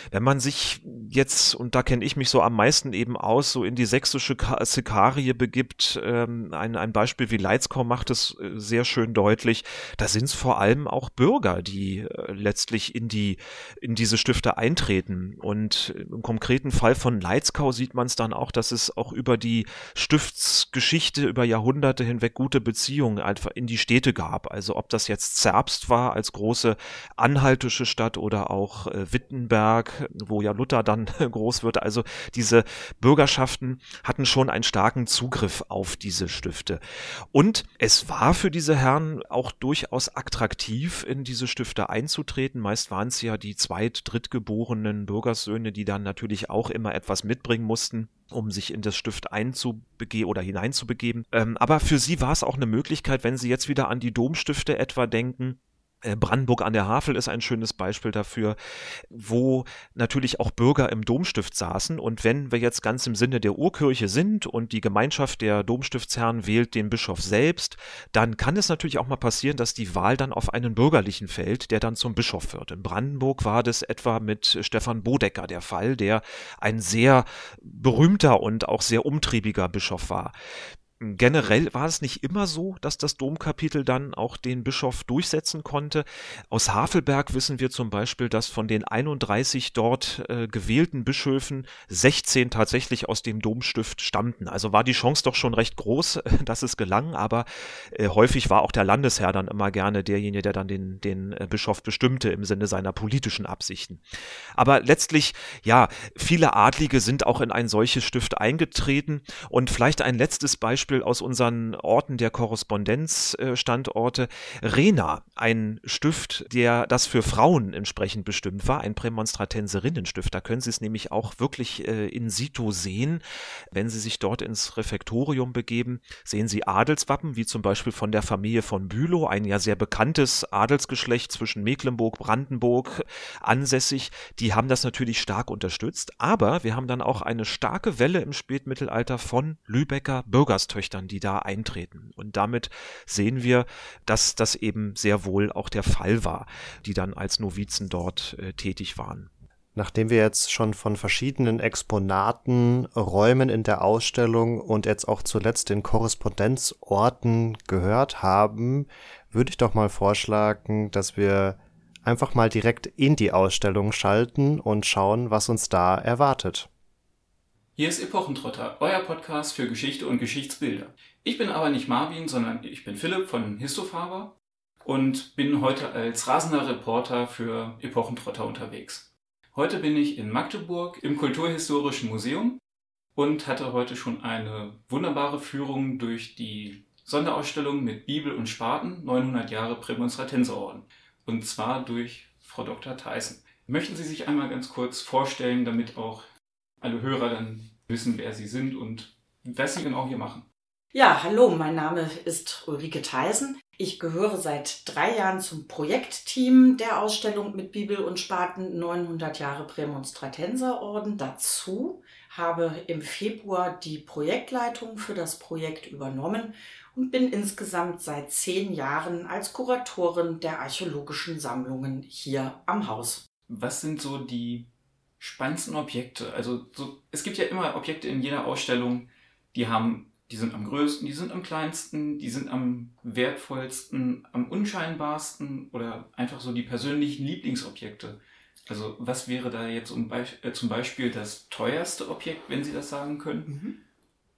S2: Wenn man sich jetzt, und da kenne ich mich so am meisten eben aus, so in die sächsische Sikarie begibt, ähm, ein, ein Beispiel wie Leitzkau macht es äh, sehr schön deutlich, da sind es vor allem auch Bürger, die äh, letztlich in, die, in diese Stifte eintreten auftreten. Und im konkreten Fall von Leitzkau sieht man es dann auch, dass es auch über die Stiftsgeschichte, über Jahrhunderte hinweg gute Beziehungen einfach in die Städte gab. Also ob das jetzt Zerbst war als große anhaltische Stadt oder auch äh, Wittenberg, wo ja Luther dann groß wird. Also diese Bürgerschaften hatten schon einen starken Zugriff auf diese Stifte. Und es war für diese Herren auch durchaus attraktiv, in diese Stifte einzutreten. Meist waren es ja die zweit-, drittgeborenen geborenen Bürgersöhne, die dann natürlich auch immer etwas mitbringen mussten um sich in das Stift einzubegeben oder hineinzubegeben. Ähm, aber für sie war es auch eine Möglichkeit, wenn sie jetzt wieder an die Domstifte etwa denken, Brandenburg an der Havel ist ein schönes Beispiel dafür, wo natürlich auch Bürger im Domstift saßen. Und wenn wir jetzt ganz im Sinne der Urkirche sind und die Gemeinschaft der Domstiftsherren wählt den Bischof selbst, dann kann es natürlich auch mal passieren, dass die Wahl dann auf einen Bürgerlichen fällt, der dann zum Bischof wird. In Brandenburg war das etwa mit Stefan Bodecker der Fall, der ein sehr berühmter und auch sehr umtriebiger Bischof war. Generell war es nicht immer so, dass das Domkapitel dann auch den Bischof durchsetzen konnte. Aus Havelberg wissen wir zum Beispiel, dass von den 31 dort äh, gewählten Bischöfen 16 tatsächlich aus dem Domstift stammten. Also war die Chance doch schon recht groß, dass es gelang, aber äh, häufig war auch der Landesherr dann immer gerne derjenige, der dann den, den äh, Bischof bestimmte im Sinne seiner politischen Absichten. Aber letztlich, ja, viele Adlige sind auch in ein solches Stift eingetreten und vielleicht ein letztes Beispiel Beispiel aus unseren Orten der Korrespondenzstandorte Rena, ein Stift, der das für Frauen entsprechend bestimmt war, ein Prämonstratenserinnenstift. Da können Sie es nämlich auch wirklich äh, in situ sehen. Wenn Sie sich dort ins Refektorium begeben, sehen Sie Adelswappen, wie zum Beispiel von der Familie von Bülow, ein ja sehr bekanntes Adelsgeschlecht zwischen Mecklenburg, Brandenburg ansässig. Die haben das natürlich stark unterstützt, aber wir haben dann auch eine starke Welle im Spätmittelalter von Lübecker Bürgerstücken Töchtern, die da eintreten. Und damit sehen wir, dass das eben sehr wohl auch der Fall war, die dann als Novizen dort äh, tätig waren.
S1: Nachdem wir jetzt schon von verschiedenen Exponaten, Räumen in der Ausstellung und jetzt auch zuletzt den Korrespondenzorten gehört haben, würde ich doch mal vorschlagen, dass wir einfach mal direkt in die Ausstellung schalten und schauen, was uns da erwartet.
S4: Hier ist Epochentrotter, euer Podcast für Geschichte und Geschichtsbilder. Ich bin aber nicht Marvin, sondern ich bin Philipp von Histofaber und bin heute als rasender Reporter für Epochentrotter unterwegs. Heute bin ich in Magdeburg im Kulturhistorischen Museum und hatte heute schon eine wunderbare Führung durch die Sonderausstellung mit Bibel und Spaten 900 Jahre Prämonstratenserorden und zwar durch Frau Dr. Theissen. Möchten Sie sich einmal ganz kurz vorstellen, damit auch alle Hörer dann wissen, wer sie sind und was sie genau hier machen.
S5: Ja, hallo, mein Name ist Ulrike Theisen. Ich gehöre seit drei Jahren zum Projektteam der Ausstellung mit Bibel und Spaten 900 Jahre Prämonstratenserorden dazu, habe im Februar die Projektleitung für das Projekt übernommen und bin insgesamt seit zehn Jahren als Kuratorin der archäologischen Sammlungen hier am Haus.
S4: Was sind so die spannendsten Objekte? Also so, es gibt ja immer Objekte in jeder Ausstellung, die haben, die sind am größten, die sind am kleinsten, die sind am wertvollsten, am unscheinbarsten oder einfach so die persönlichen Lieblingsobjekte. Also was wäre da jetzt um Be äh, zum Beispiel das teuerste Objekt, wenn Sie das sagen können?
S5: Mhm.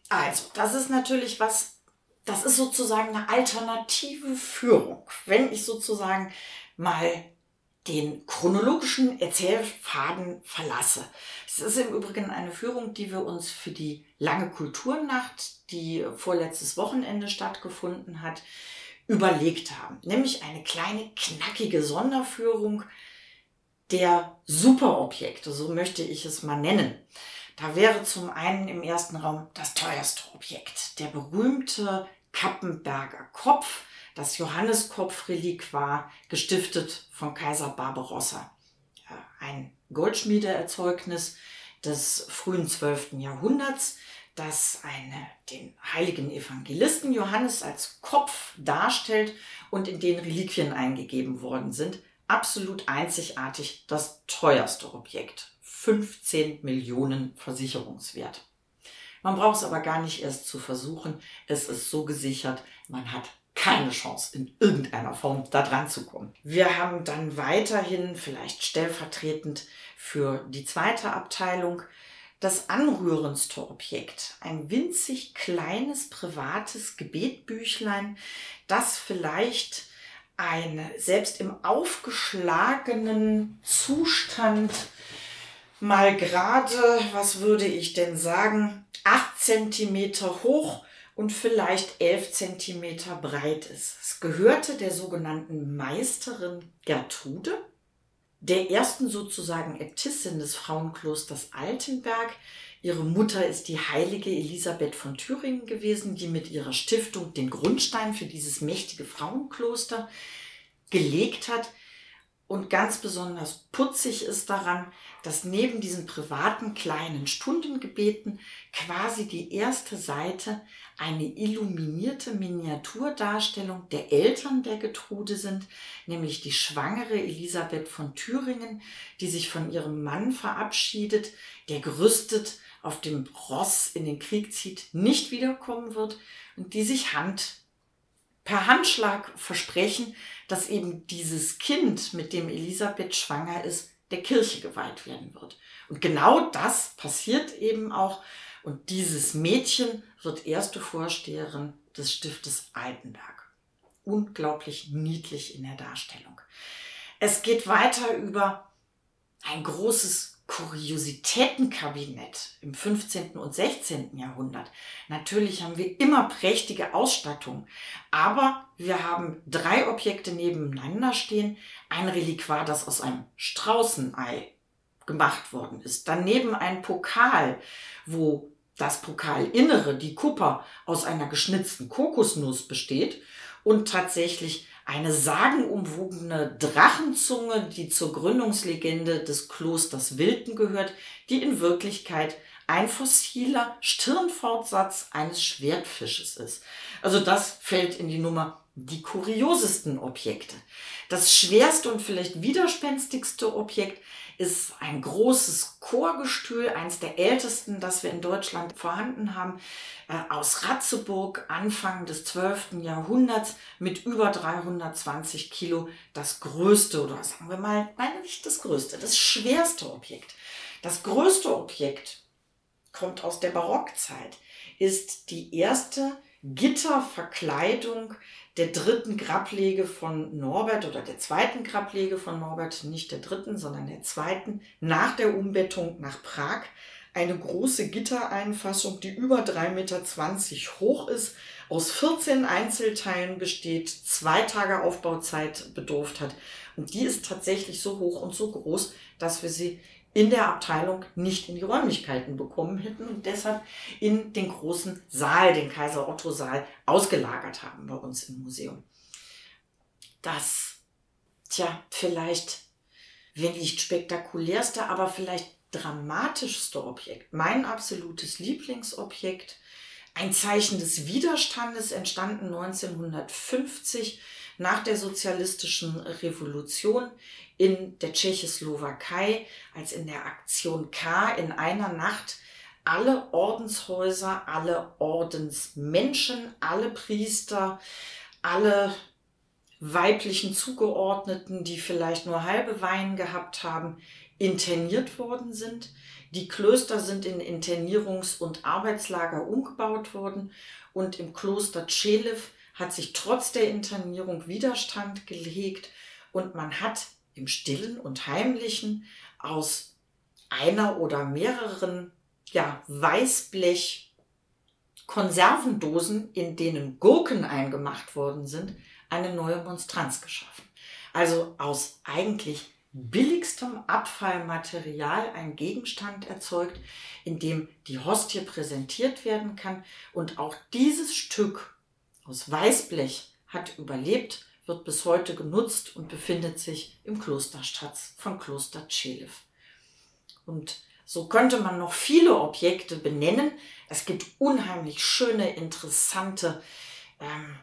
S5: Also, das ist natürlich was, das ist sozusagen eine alternative Führung. Wenn ich sozusagen mal den chronologischen Erzählfaden verlasse. Es ist im Übrigen eine Führung, die wir uns für die lange Kulturnacht, die vorletztes Wochenende stattgefunden hat, überlegt haben. Nämlich eine kleine, knackige Sonderführung der Superobjekte, so möchte ich es mal nennen. Da wäre zum einen im ersten Raum das teuerste Objekt, der berühmte Kappenberger Kopf, das Johanneskopf-Reliquar, gestiftet von Kaiser Barbarossa. Ein Goldschmiedeerzeugnis des frühen 12. Jahrhunderts, das eine, den heiligen Evangelisten Johannes als Kopf darstellt und in den Reliquien eingegeben worden sind. Absolut einzigartig das teuerste Objekt. 15 Millionen Versicherungswert. Man braucht es aber gar nicht erst zu versuchen. Es ist so gesichert, man hat keine Chance, in irgendeiner Form da dran zu kommen. Wir haben dann weiterhin, vielleicht stellvertretend für die zweite Abteilung, das anrührendste Objekt. Ein winzig kleines privates Gebetbüchlein, das vielleicht eine selbst im aufgeschlagenen Zustand mal gerade, was würde ich denn sagen, acht Zentimeter hoch und vielleicht elf Zentimeter breit ist. Es gehörte der sogenannten Meisterin Gertrude, der ersten sozusagen Äbtissin des Frauenklosters Altenberg. Ihre Mutter ist die heilige Elisabeth von Thüringen gewesen, die mit ihrer Stiftung den Grundstein für dieses mächtige Frauenkloster gelegt hat. Und ganz besonders putzig ist daran, dass neben diesen privaten kleinen Stundengebeten quasi die erste Seite eine illuminierte Miniaturdarstellung der Eltern der Getrude sind, nämlich die schwangere Elisabeth von Thüringen, die sich von ihrem Mann verabschiedet, der gerüstet auf dem Ross in den Krieg zieht, nicht wiederkommen wird und die sich Hand per Handschlag versprechen, dass eben dieses Kind, mit dem Elisabeth schwanger ist, der Kirche geweiht werden wird. Und genau das passiert eben auch. Und dieses Mädchen wird erste Vorsteherin des Stiftes Altenberg. Unglaublich niedlich in der Darstellung. Es geht weiter über ein großes Kuriositätenkabinett im 15. und 16. Jahrhundert. Natürlich haben wir immer prächtige Ausstattung, aber wir haben drei Objekte nebeneinander stehen. Ein Reliquar, das aus einem Straußenei gemacht worden ist. Daneben ein Pokal, wo das Pokalinnere, die Kupper, aus einer geschnitzten Kokosnuss besteht und tatsächlich eine sagenumwogene Drachenzunge, die zur Gründungslegende des Klosters Wilden gehört, die in Wirklichkeit ein fossiler Stirnfortsatz eines Schwertfisches ist. Also das fällt in die Nummer die kuriosesten Objekte. Das schwerste und vielleicht widerspenstigste Objekt ist ein großes Chorgestühl, eines der ältesten, das wir in Deutschland vorhanden haben, äh, aus Ratzeburg, Anfang des 12. Jahrhunderts, mit über 320 Kilo. Das größte, oder sagen wir mal, nein, nicht das größte, das schwerste Objekt. Das größte Objekt kommt aus der Barockzeit, ist die erste Gitterverkleidung der dritten Grablege von Norbert oder der zweiten Grablege von Norbert, nicht der dritten, sondern der zweiten, nach der Umbettung nach Prag. Eine große Gittereinfassung, die über 3,20 Meter hoch ist, aus 14 Einzelteilen besteht, zwei Tage Aufbauzeit bedurft hat. Und die ist tatsächlich so hoch und so groß, dass wir sie in der Abteilung nicht in die Räumlichkeiten bekommen hätten und deshalb in den großen Saal, den Kaiser Otto Saal, ausgelagert haben bei uns im Museum. Das, tja, vielleicht, wenn nicht spektakulärste, aber vielleicht dramatischste Objekt, mein absolutes Lieblingsobjekt, ein Zeichen des Widerstandes, entstanden 1950 nach der sozialistischen Revolution in der Tschechoslowakei, als in der Aktion K in einer Nacht alle Ordenshäuser, alle Ordensmenschen, alle Priester, alle weiblichen Zugeordneten, die vielleicht nur halbe Wein gehabt haben, interniert worden sind. Die Klöster sind in Internierungs- und Arbeitslager umgebaut worden und im Kloster Tschelew hat sich trotz der Internierung Widerstand gelegt und man hat im stillen und heimlichen aus einer oder mehreren ja, Weißblech Konservendosen, in denen Gurken eingemacht worden sind, eine neue Monstranz geschaffen. Also aus eigentlich billigstem Abfallmaterial ein Gegenstand erzeugt, in dem die Hostie präsentiert werden kann. Und auch dieses Stück aus Weißblech hat überlebt, wird bis heute genutzt und befindet sich im Klosterschatz von Kloster Tschelew. Und so könnte man noch viele Objekte benennen. Es gibt unheimlich schöne, interessante, ähm,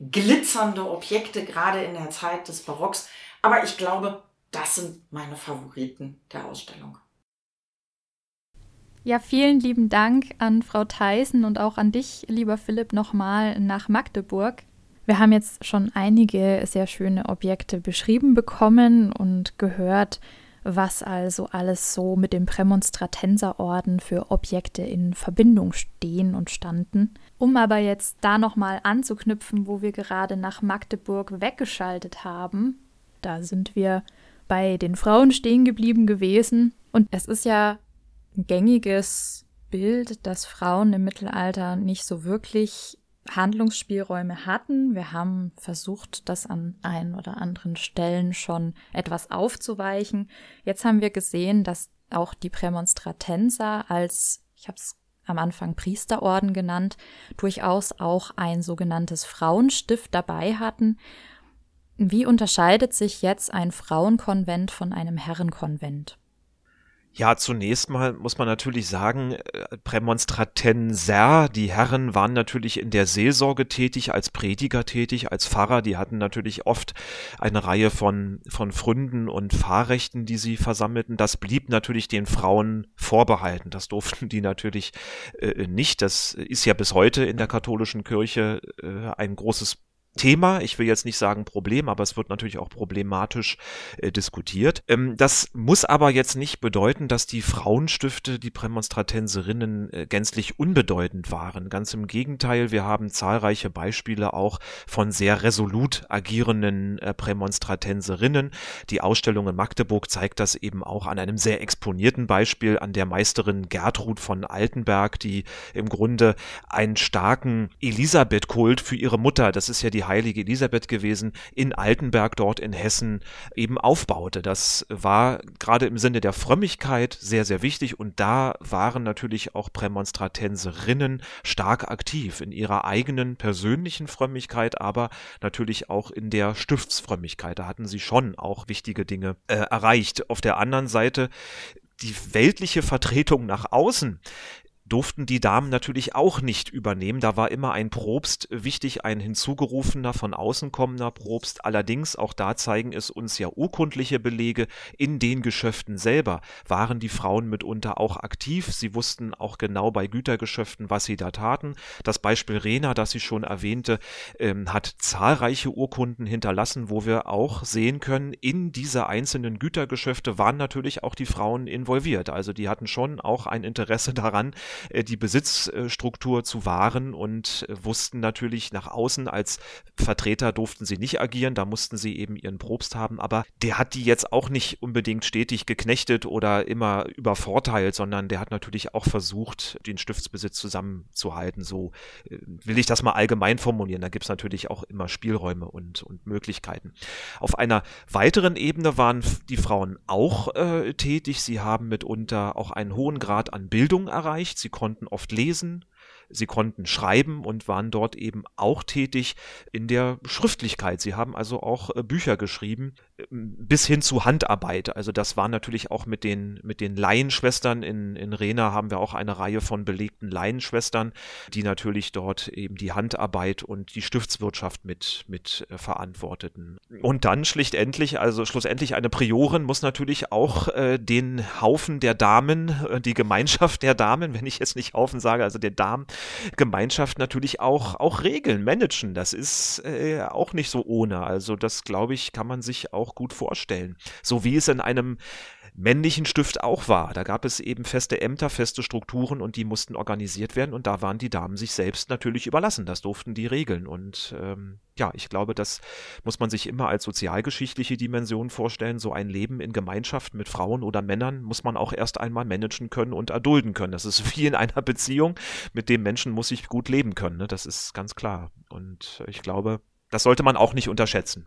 S5: glitzernde Objekte, gerade in der Zeit des Barocks. Aber ich glaube, das sind meine Favoriten der Ausstellung.
S3: Ja, vielen lieben Dank an Frau Theisen und auch an dich, lieber Philipp, nochmal nach Magdeburg. Wir haben jetzt schon einige sehr schöne Objekte beschrieben bekommen und gehört, was also alles so mit dem Prämonstratenserorden für Objekte in Verbindung stehen und standen. Um aber jetzt da nochmal anzuknüpfen, wo wir gerade nach Magdeburg weggeschaltet haben, da sind wir bei den Frauen stehen geblieben gewesen. Und es ist ja gängiges Bild, dass Frauen im Mittelalter nicht so wirklich Handlungsspielräume hatten. Wir haben versucht, das an ein oder anderen Stellen schon etwas aufzuweichen. Jetzt haben wir gesehen, dass auch die Prämonstratenser als, ich habe es am Anfang Priesterorden genannt, durchaus auch ein sogenanntes Frauenstift dabei hatten. Wie unterscheidet sich jetzt ein Frauenkonvent von einem Herrenkonvent?
S2: Ja, zunächst mal muss man natürlich sagen, äh, Prämonstratenser, die Herren waren natürlich in der Seelsorge tätig, als Prediger tätig, als Pfarrer. Die hatten natürlich oft eine Reihe von, von Fründen und Fahrrechten, die sie versammelten. Das blieb natürlich den Frauen vorbehalten. Das durften die natürlich äh, nicht. Das ist ja bis heute in der katholischen Kirche äh, ein großes Thema. Ich will jetzt nicht sagen Problem, aber es wird natürlich auch problematisch äh, diskutiert. Ähm, das muss aber jetzt nicht bedeuten, dass die Frauenstifte, die Prämonstratenserinnen äh, gänzlich unbedeutend waren. Ganz im Gegenteil, wir haben zahlreiche Beispiele auch von sehr resolut agierenden äh, Prämonstratenserinnen. Die Ausstellung in Magdeburg zeigt das eben auch an einem sehr exponierten Beispiel an der Meisterin Gertrud von Altenberg, die im Grunde einen starken Elisabeth-Kult für ihre Mutter, das ist ja die die heilige Elisabeth gewesen, in Altenberg dort in Hessen eben aufbaute. Das war gerade im Sinne der Frömmigkeit sehr, sehr wichtig und da waren natürlich auch Prämonstratenserinnen stark aktiv in ihrer eigenen persönlichen Frömmigkeit, aber natürlich auch in der Stiftsfrömmigkeit. Da hatten sie schon auch wichtige Dinge äh, erreicht. Auf der anderen Seite die weltliche Vertretung nach außen durften die Damen natürlich auch nicht übernehmen. Da war immer ein Probst wichtig, ein hinzugerufener, von außen kommender Probst. Allerdings, auch da zeigen es uns ja urkundliche Belege, in den Geschäften selber waren die Frauen mitunter auch aktiv. Sie wussten auch genau bei Gütergeschäften, was sie da taten. Das Beispiel Rena, das ich schon erwähnte, ähm, hat zahlreiche Urkunden hinterlassen, wo wir auch sehen können, in diese einzelnen Gütergeschäfte waren natürlich auch die Frauen involviert. Also die hatten schon auch ein Interesse daran, die Besitzstruktur zu wahren und äh, wussten natürlich nach außen als Vertreter durften sie nicht agieren, da mussten sie eben ihren Probst haben, aber der hat die jetzt auch nicht unbedingt stetig geknechtet oder immer übervorteilt, sondern der hat natürlich auch versucht, den Stiftsbesitz zusammenzuhalten. So äh, will ich das mal allgemein formulieren. Da gibt es natürlich auch immer Spielräume und, und Möglichkeiten. Auf einer weiteren Ebene waren die Frauen auch äh, tätig. Sie haben mitunter auch einen hohen Grad an Bildung erreicht. Sie konnten oft lesen, Sie konnten schreiben und waren dort eben auch tätig in der Schriftlichkeit. Sie haben also auch äh, Bücher geschrieben, bis hin zu Handarbeit. Also das war natürlich auch mit den, mit den Laienschwestern. In, in Rena haben wir auch eine Reihe von belegten Laienschwestern, die natürlich dort eben die Handarbeit und die Stiftswirtschaft mit, mit äh, verantworteten. Und dann schlichtendlich, also schlussendlich eine Priorin muss natürlich auch äh, den Haufen der Damen, äh, die Gemeinschaft der Damen, wenn ich jetzt nicht Haufen sage, also der Damengemeinschaft natürlich auch, auch regeln, managen. Das ist äh, auch nicht so ohne. Also das, glaube ich, kann man sich auch gut vorstellen. So wie es in einem männlichen Stift auch war. Da gab es eben feste Ämter, feste Strukturen und die mussten organisiert werden und da waren die Damen sich selbst natürlich überlassen. Das durften die regeln und ähm, ja, ich glaube, das muss man sich immer als sozialgeschichtliche Dimension vorstellen. So ein Leben in Gemeinschaft mit Frauen oder Männern muss man auch erst einmal managen können und erdulden können. Das ist wie in einer Beziehung. Mit dem Menschen muss ich gut leben können. Ne? Das ist ganz klar. Und ich glaube, das sollte man auch nicht unterschätzen.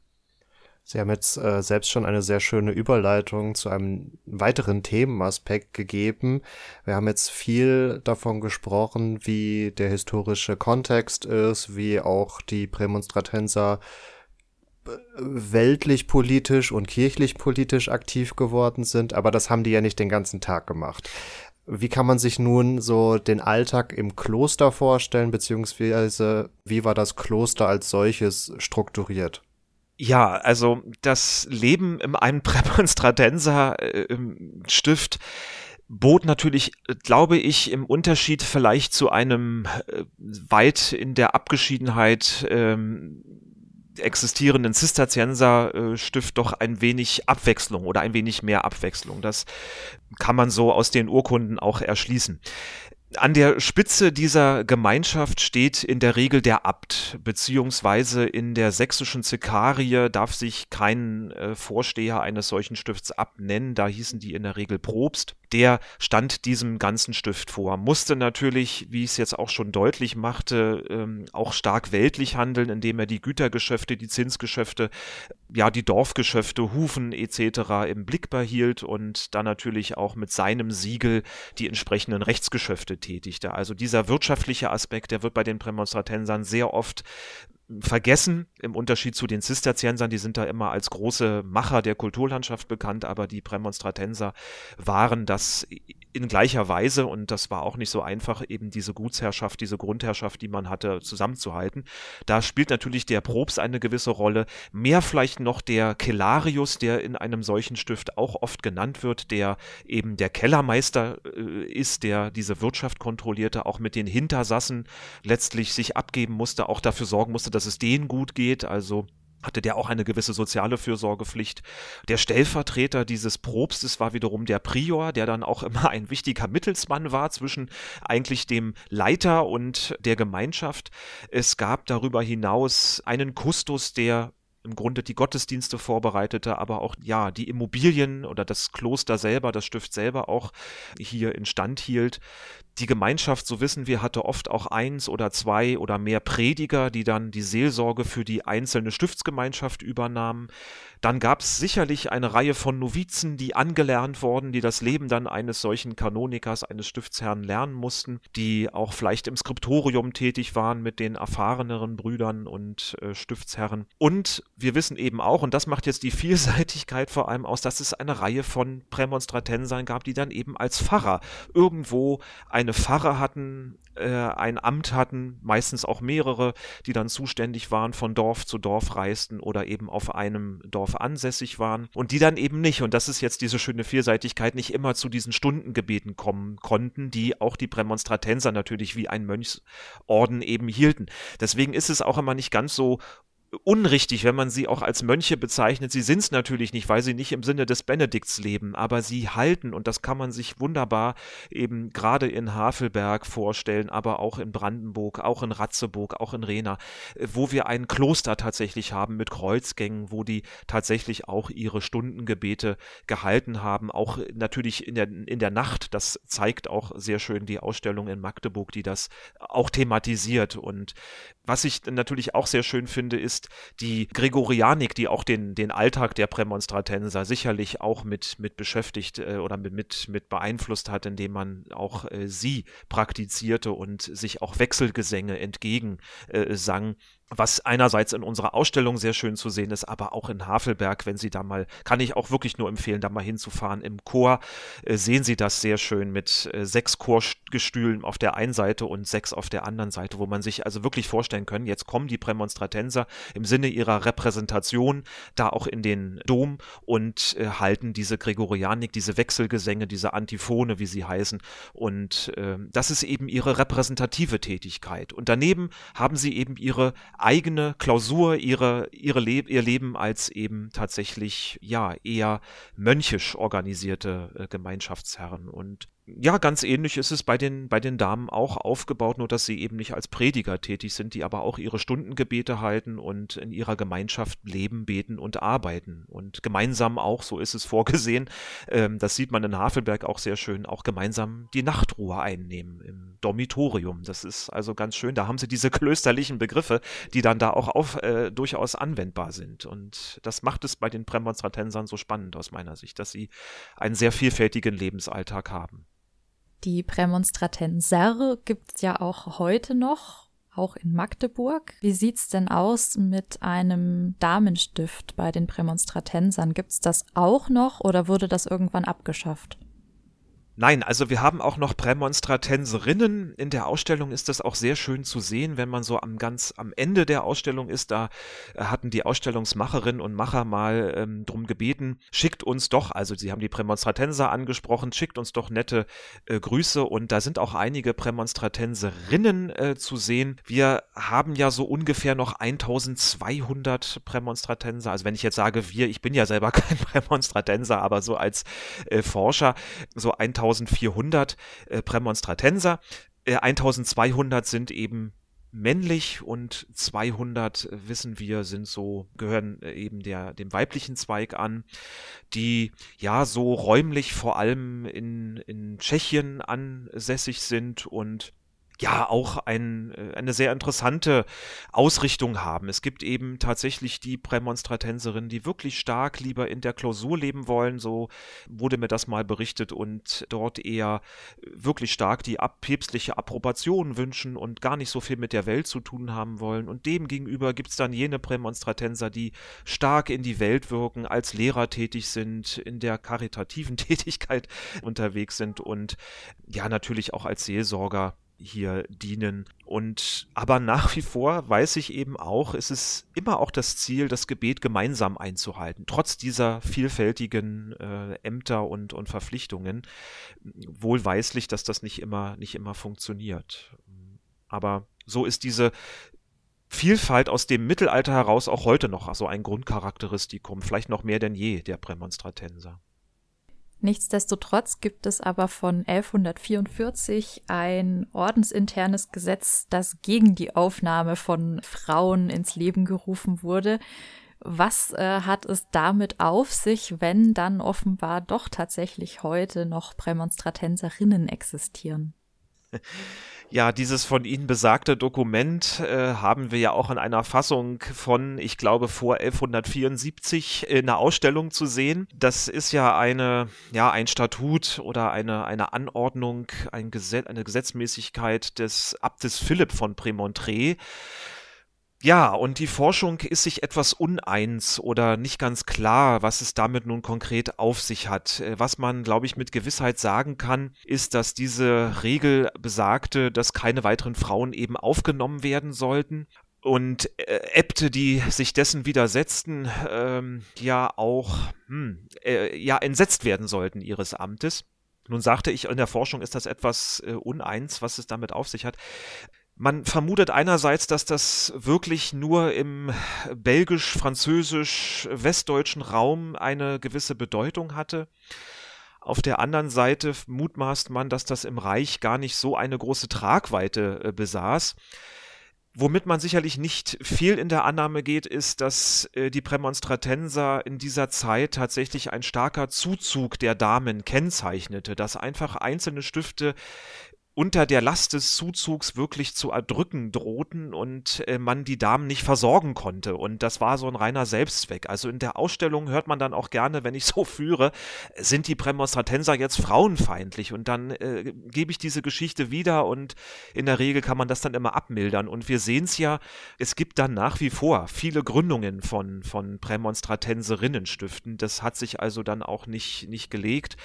S1: Sie haben jetzt äh, selbst schon eine sehr schöne Überleitung zu einem weiteren Themenaspekt gegeben. Wir haben jetzt viel davon gesprochen, wie der historische Kontext ist, wie auch die Prämonstratenser äh, weltlich politisch und kirchlich politisch aktiv geworden sind, aber das haben die ja nicht den ganzen Tag gemacht. Wie kann man sich nun so den Alltag im Kloster vorstellen, beziehungsweise wie war das Kloster als solches strukturiert?
S2: Ja, also das Leben in einem Prämonstratenser äh, Stift bot natürlich, glaube ich, im Unterschied vielleicht zu einem äh, weit in der Abgeschiedenheit ähm, existierenden Zisterzienser-Stift äh, doch ein wenig Abwechslung oder ein wenig mehr Abwechslung. Das kann man so aus den Urkunden auch erschließen. An der Spitze dieser Gemeinschaft steht in der Regel der Abt, beziehungsweise in der sächsischen Zikarie darf sich kein äh, Vorsteher eines solchen Stifts abnennen, da hießen die in der Regel Probst der stand diesem ganzen Stift vor. Musste natürlich, wie ich es jetzt auch schon deutlich machte, ähm, auch stark weltlich handeln, indem er die Gütergeschäfte, die Zinsgeschäfte, ja, die Dorfgeschäfte, Hufen etc. im Blick behielt und dann natürlich auch mit seinem Siegel die entsprechenden Rechtsgeschäfte tätigte. Also dieser wirtschaftliche Aspekt, der wird bei den Prämonstratensern sehr oft vergessen, im Unterschied zu den Zisterziensern, die sind da immer als große Macher der Kulturlandschaft bekannt, aber die Prämonstratenser waren das in gleicher Weise und das war auch nicht so einfach, eben diese Gutsherrschaft, diese Grundherrschaft, die man hatte, zusammenzuhalten. Da spielt natürlich der Probst eine gewisse Rolle, mehr vielleicht noch der Kellarius, der in einem solchen Stift auch oft genannt wird, der eben der Kellermeister äh, ist, der diese Wirtschaft kontrollierte, auch mit den Hintersassen letztlich sich abgeben musste, auch dafür sorgen musste, dass es denen gut geht, also hatte der auch eine gewisse soziale Fürsorgepflicht. Der Stellvertreter dieses Propstes war wiederum der Prior, der dann auch immer ein wichtiger Mittelsmann war zwischen eigentlich dem Leiter und der Gemeinschaft. Es gab darüber hinaus einen Kustus, der im Grunde die Gottesdienste vorbereitete, aber auch ja die Immobilien oder das Kloster selber, das Stift selber auch hier instand hielt. Die Gemeinschaft, so wissen wir, hatte oft auch eins oder zwei oder mehr Prediger, die dann die Seelsorge für die einzelne Stiftsgemeinschaft übernahmen. Dann gab es sicherlich eine Reihe von Novizen, die angelernt wurden, die das Leben dann eines solchen Kanonikers, eines Stiftsherrn lernen mussten, die auch vielleicht im Skriptorium tätig waren mit den erfahreneren Brüdern und äh, Stiftsherren. Und wir wissen eben auch, und das macht jetzt die Vielseitigkeit vor allem aus, dass es eine Reihe von Prämonstratensern gab, die dann eben als Pfarrer irgendwo eine Pfarre hatten, äh, ein Amt hatten, meistens auch mehrere, die dann zuständig waren, von Dorf zu Dorf reisten oder eben auf einem Dorf ansässig waren und die dann eben nicht, und das ist jetzt diese schöne Vielseitigkeit, nicht immer zu diesen Stundengebeten kommen konnten, die auch die Prämonstratenser natürlich wie ein Mönchsorden eben hielten. Deswegen ist es auch immer nicht ganz so unrichtig, wenn man sie auch als Mönche bezeichnet. Sie sind es natürlich nicht, weil sie nicht im Sinne des Benedikts leben, aber sie halten, und das kann man sich wunderbar eben gerade in Havelberg vorstellen, aber auch in Brandenburg, auch in Ratzeburg, auch in Rena, wo wir ein Kloster tatsächlich haben mit Kreuzgängen, wo die tatsächlich auch ihre Stundengebete gehalten haben, auch natürlich in der, in der Nacht. Das zeigt auch sehr schön die Ausstellung in Magdeburg, die das auch thematisiert. Und was ich natürlich auch sehr schön finde, ist, die Gregorianik, die auch den, den Alltag der Prämonstratenser sicherlich auch mit, mit beschäftigt äh, oder mit, mit, mit beeinflusst hat, indem man auch äh, sie praktizierte und sich auch Wechselgesänge entgegensang. Äh, was einerseits in unserer Ausstellung sehr schön zu sehen ist, aber auch in Havelberg, wenn Sie da mal, kann ich auch wirklich nur empfehlen, da mal hinzufahren. Im Chor äh, sehen Sie das sehr schön mit äh, sechs Chorgestühlen auf der einen Seite und sechs auf der anderen Seite, wo man sich also wirklich vorstellen können, jetzt kommen die Prämonstratenser im Sinne ihrer Repräsentation da auch in den Dom und äh, halten diese Gregorianik, diese Wechselgesänge, diese Antiphone, wie sie heißen. Und ähm, das ist eben ihre repräsentative Tätigkeit. Und daneben haben sie eben ihre eigene Klausur, ihre, ihre Le ihr Leben als eben tatsächlich ja eher mönchisch organisierte äh, Gemeinschaftsherren. Und ja, ganz ähnlich ist es bei den, bei den Damen auch aufgebaut, nur dass sie eben nicht als Prediger tätig sind, die aber auch ihre Stundengebete halten und in ihrer Gemeinschaft leben, beten und arbeiten. Und gemeinsam auch, so ist es vorgesehen, ähm, das sieht man in Havelberg auch sehr schön, auch gemeinsam die Nachtruhe einnehmen im Dormitorium. Das ist also ganz schön. Da haben sie diese klösterlichen Begriffe, die dann da auch auf, äh, durchaus anwendbar sind. Und das macht es bei den Prämonstratensern so spannend aus meiner Sicht, dass sie einen sehr vielfältigen Lebensalltag haben.
S3: Die Prämonstratenser gibt es ja auch heute noch, auch in Magdeburg. Wie sieht es denn aus mit einem Damenstift bei den Prämonstratensern? Gibt es das auch noch oder wurde das irgendwann abgeschafft?
S2: Nein, also wir haben auch noch Prämonstratenserinnen. In der Ausstellung ist das auch sehr schön zu sehen, wenn man so am ganz am Ende der Ausstellung ist. Da äh, hatten die Ausstellungsmacherinnen und Macher mal ähm, drum gebeten, schickt uns doch, also sie haben die Prämonstratenser angesprochen, schickt uns doch nette äh, Grüße und da sind auch einige Prämonstratenserinnen äh, zu sehen. Wir haben ja so ungefähr noch 1200 Prämonstratenser. Also wenn ich jetzt sage wir, ich bin ja selber kein Prämonstratenser, aber so als äh, Forscher, so 1000 1400 äh, Prämonstratenser. Äh, 1200 sind eben männlich und 200 äh, wissen wir sind so gehören äh, eben der dem weiblichen Zweig an, die ja so räumlich vor allem in in Tschechien ansässig sind und ja auch ein, äh, eine sehr interessante Ausrichtung haben. Es gibt eben tatsächlich die Prämonstratenserinnen, die wirklich stark lieber in der Klausur leben wollen, so wurde mir das mal berichtet und dort eher wirklich stark die päpstliche Approbation wünschen und gar nicht so viel mit der Welt zu tun haben wollen. Und dem gegenüber gibt es dann jene Prämonstratenser, die stark in die Welt wirken, als Lehrer tätig sind, in der karitativen Tätigkeit unterwegs sind und ja natürlich auch als Seelsorger hier dienen. Und aber nach wie vor weiß ich eben auch, es ist immer auch das Ziel, das Gebet gemeinsam einzuhalten, trotz dieser vielfältigen äh, Ämter und, und Verpflichtungen. Wohlweislich, dass das nicht immer, nicht immer funktioniert. Aber so ist diese Vielfalt aus dem Mittelalter heraus auch heute noch so ein Grundcharakteristikum, vielleicht noch mehr denn je der Prämonstratenser.
S3: Nichtsdestotrotz gibt es aber von 1144 ein ordensinternes Gesetz, das gegen die Aufnahme von Frauen ins Leben gerufen wurde. Was äh, hat es damit auf sich, wenn dann offenbar doch tatsächlich heute noch Prämonstratenserinnen existieren?
S2: Ja, dieses von Ihnen besagte Dokument äh, haben wir ja auch in einer Fassung von, ich glaube, vor 1174 in einer Ausstellung zu sehen. Das ist ja eine, ja, ein Statut oder eine, eine Anordnung, ein Gesetz, eine Gesetzmäßigkeit des Abtes Philipp von Premontré ja, und die Forschung ist sich etwas uneins oder nicht ganz klar, was es damit nun konkret auf sich hat. Äh, was man, glaube ich, mit Gewissheit sagen kann, ist, dass diese Regel besagte, dass keine weiteren Frauen eben aufgenommen werden sollten und äh, Äbte, die sich dessen widersetzten, ähm, ja auch hm, äh, ja entsetzt werden sollten ihres Amtes. Nun sagte ich, in der Forschung ist das etwas äh, uneins, was es damit auf sich hat. Man vermutet einerseits, dass das wirklich nur im belgisch-französisch-westdeutschen Raum eine gewisse Bedeutung hatte. Auf der anderen Seite mutmaßt man, dass das im Reich gar nicht so eine große Tragweite äh, besaß. Womit man sicherlich nicht viel in der Annahme geht, ist, dass äh, die Prämonstratenser in dieser Zeit tatsächlich ein starker Zuzug der Damen kennzeichnete, dass einfach einzelne Stifte unter der Last des Zuzugs wirklich zu erdrücken drohten und äh, man die Damen nicht versorgen konnte. Und das war so ein reiner Selbstzweck. Also in der Ausstellung hört man dann auch gerne, wenn ich so führe, sind die Prämonstratenser jetzt frauenfeindlich? Und dann äh, gebe ich diese Geschichte wieder und in der Regel kann man das dann immer abmildern. Und wir sehen es ja, es gibt dann nach wie vor viele Gründungen von, von Prämonstratenserinnenstiften. Das hat sich also dann auch nicht, nicht gelegt.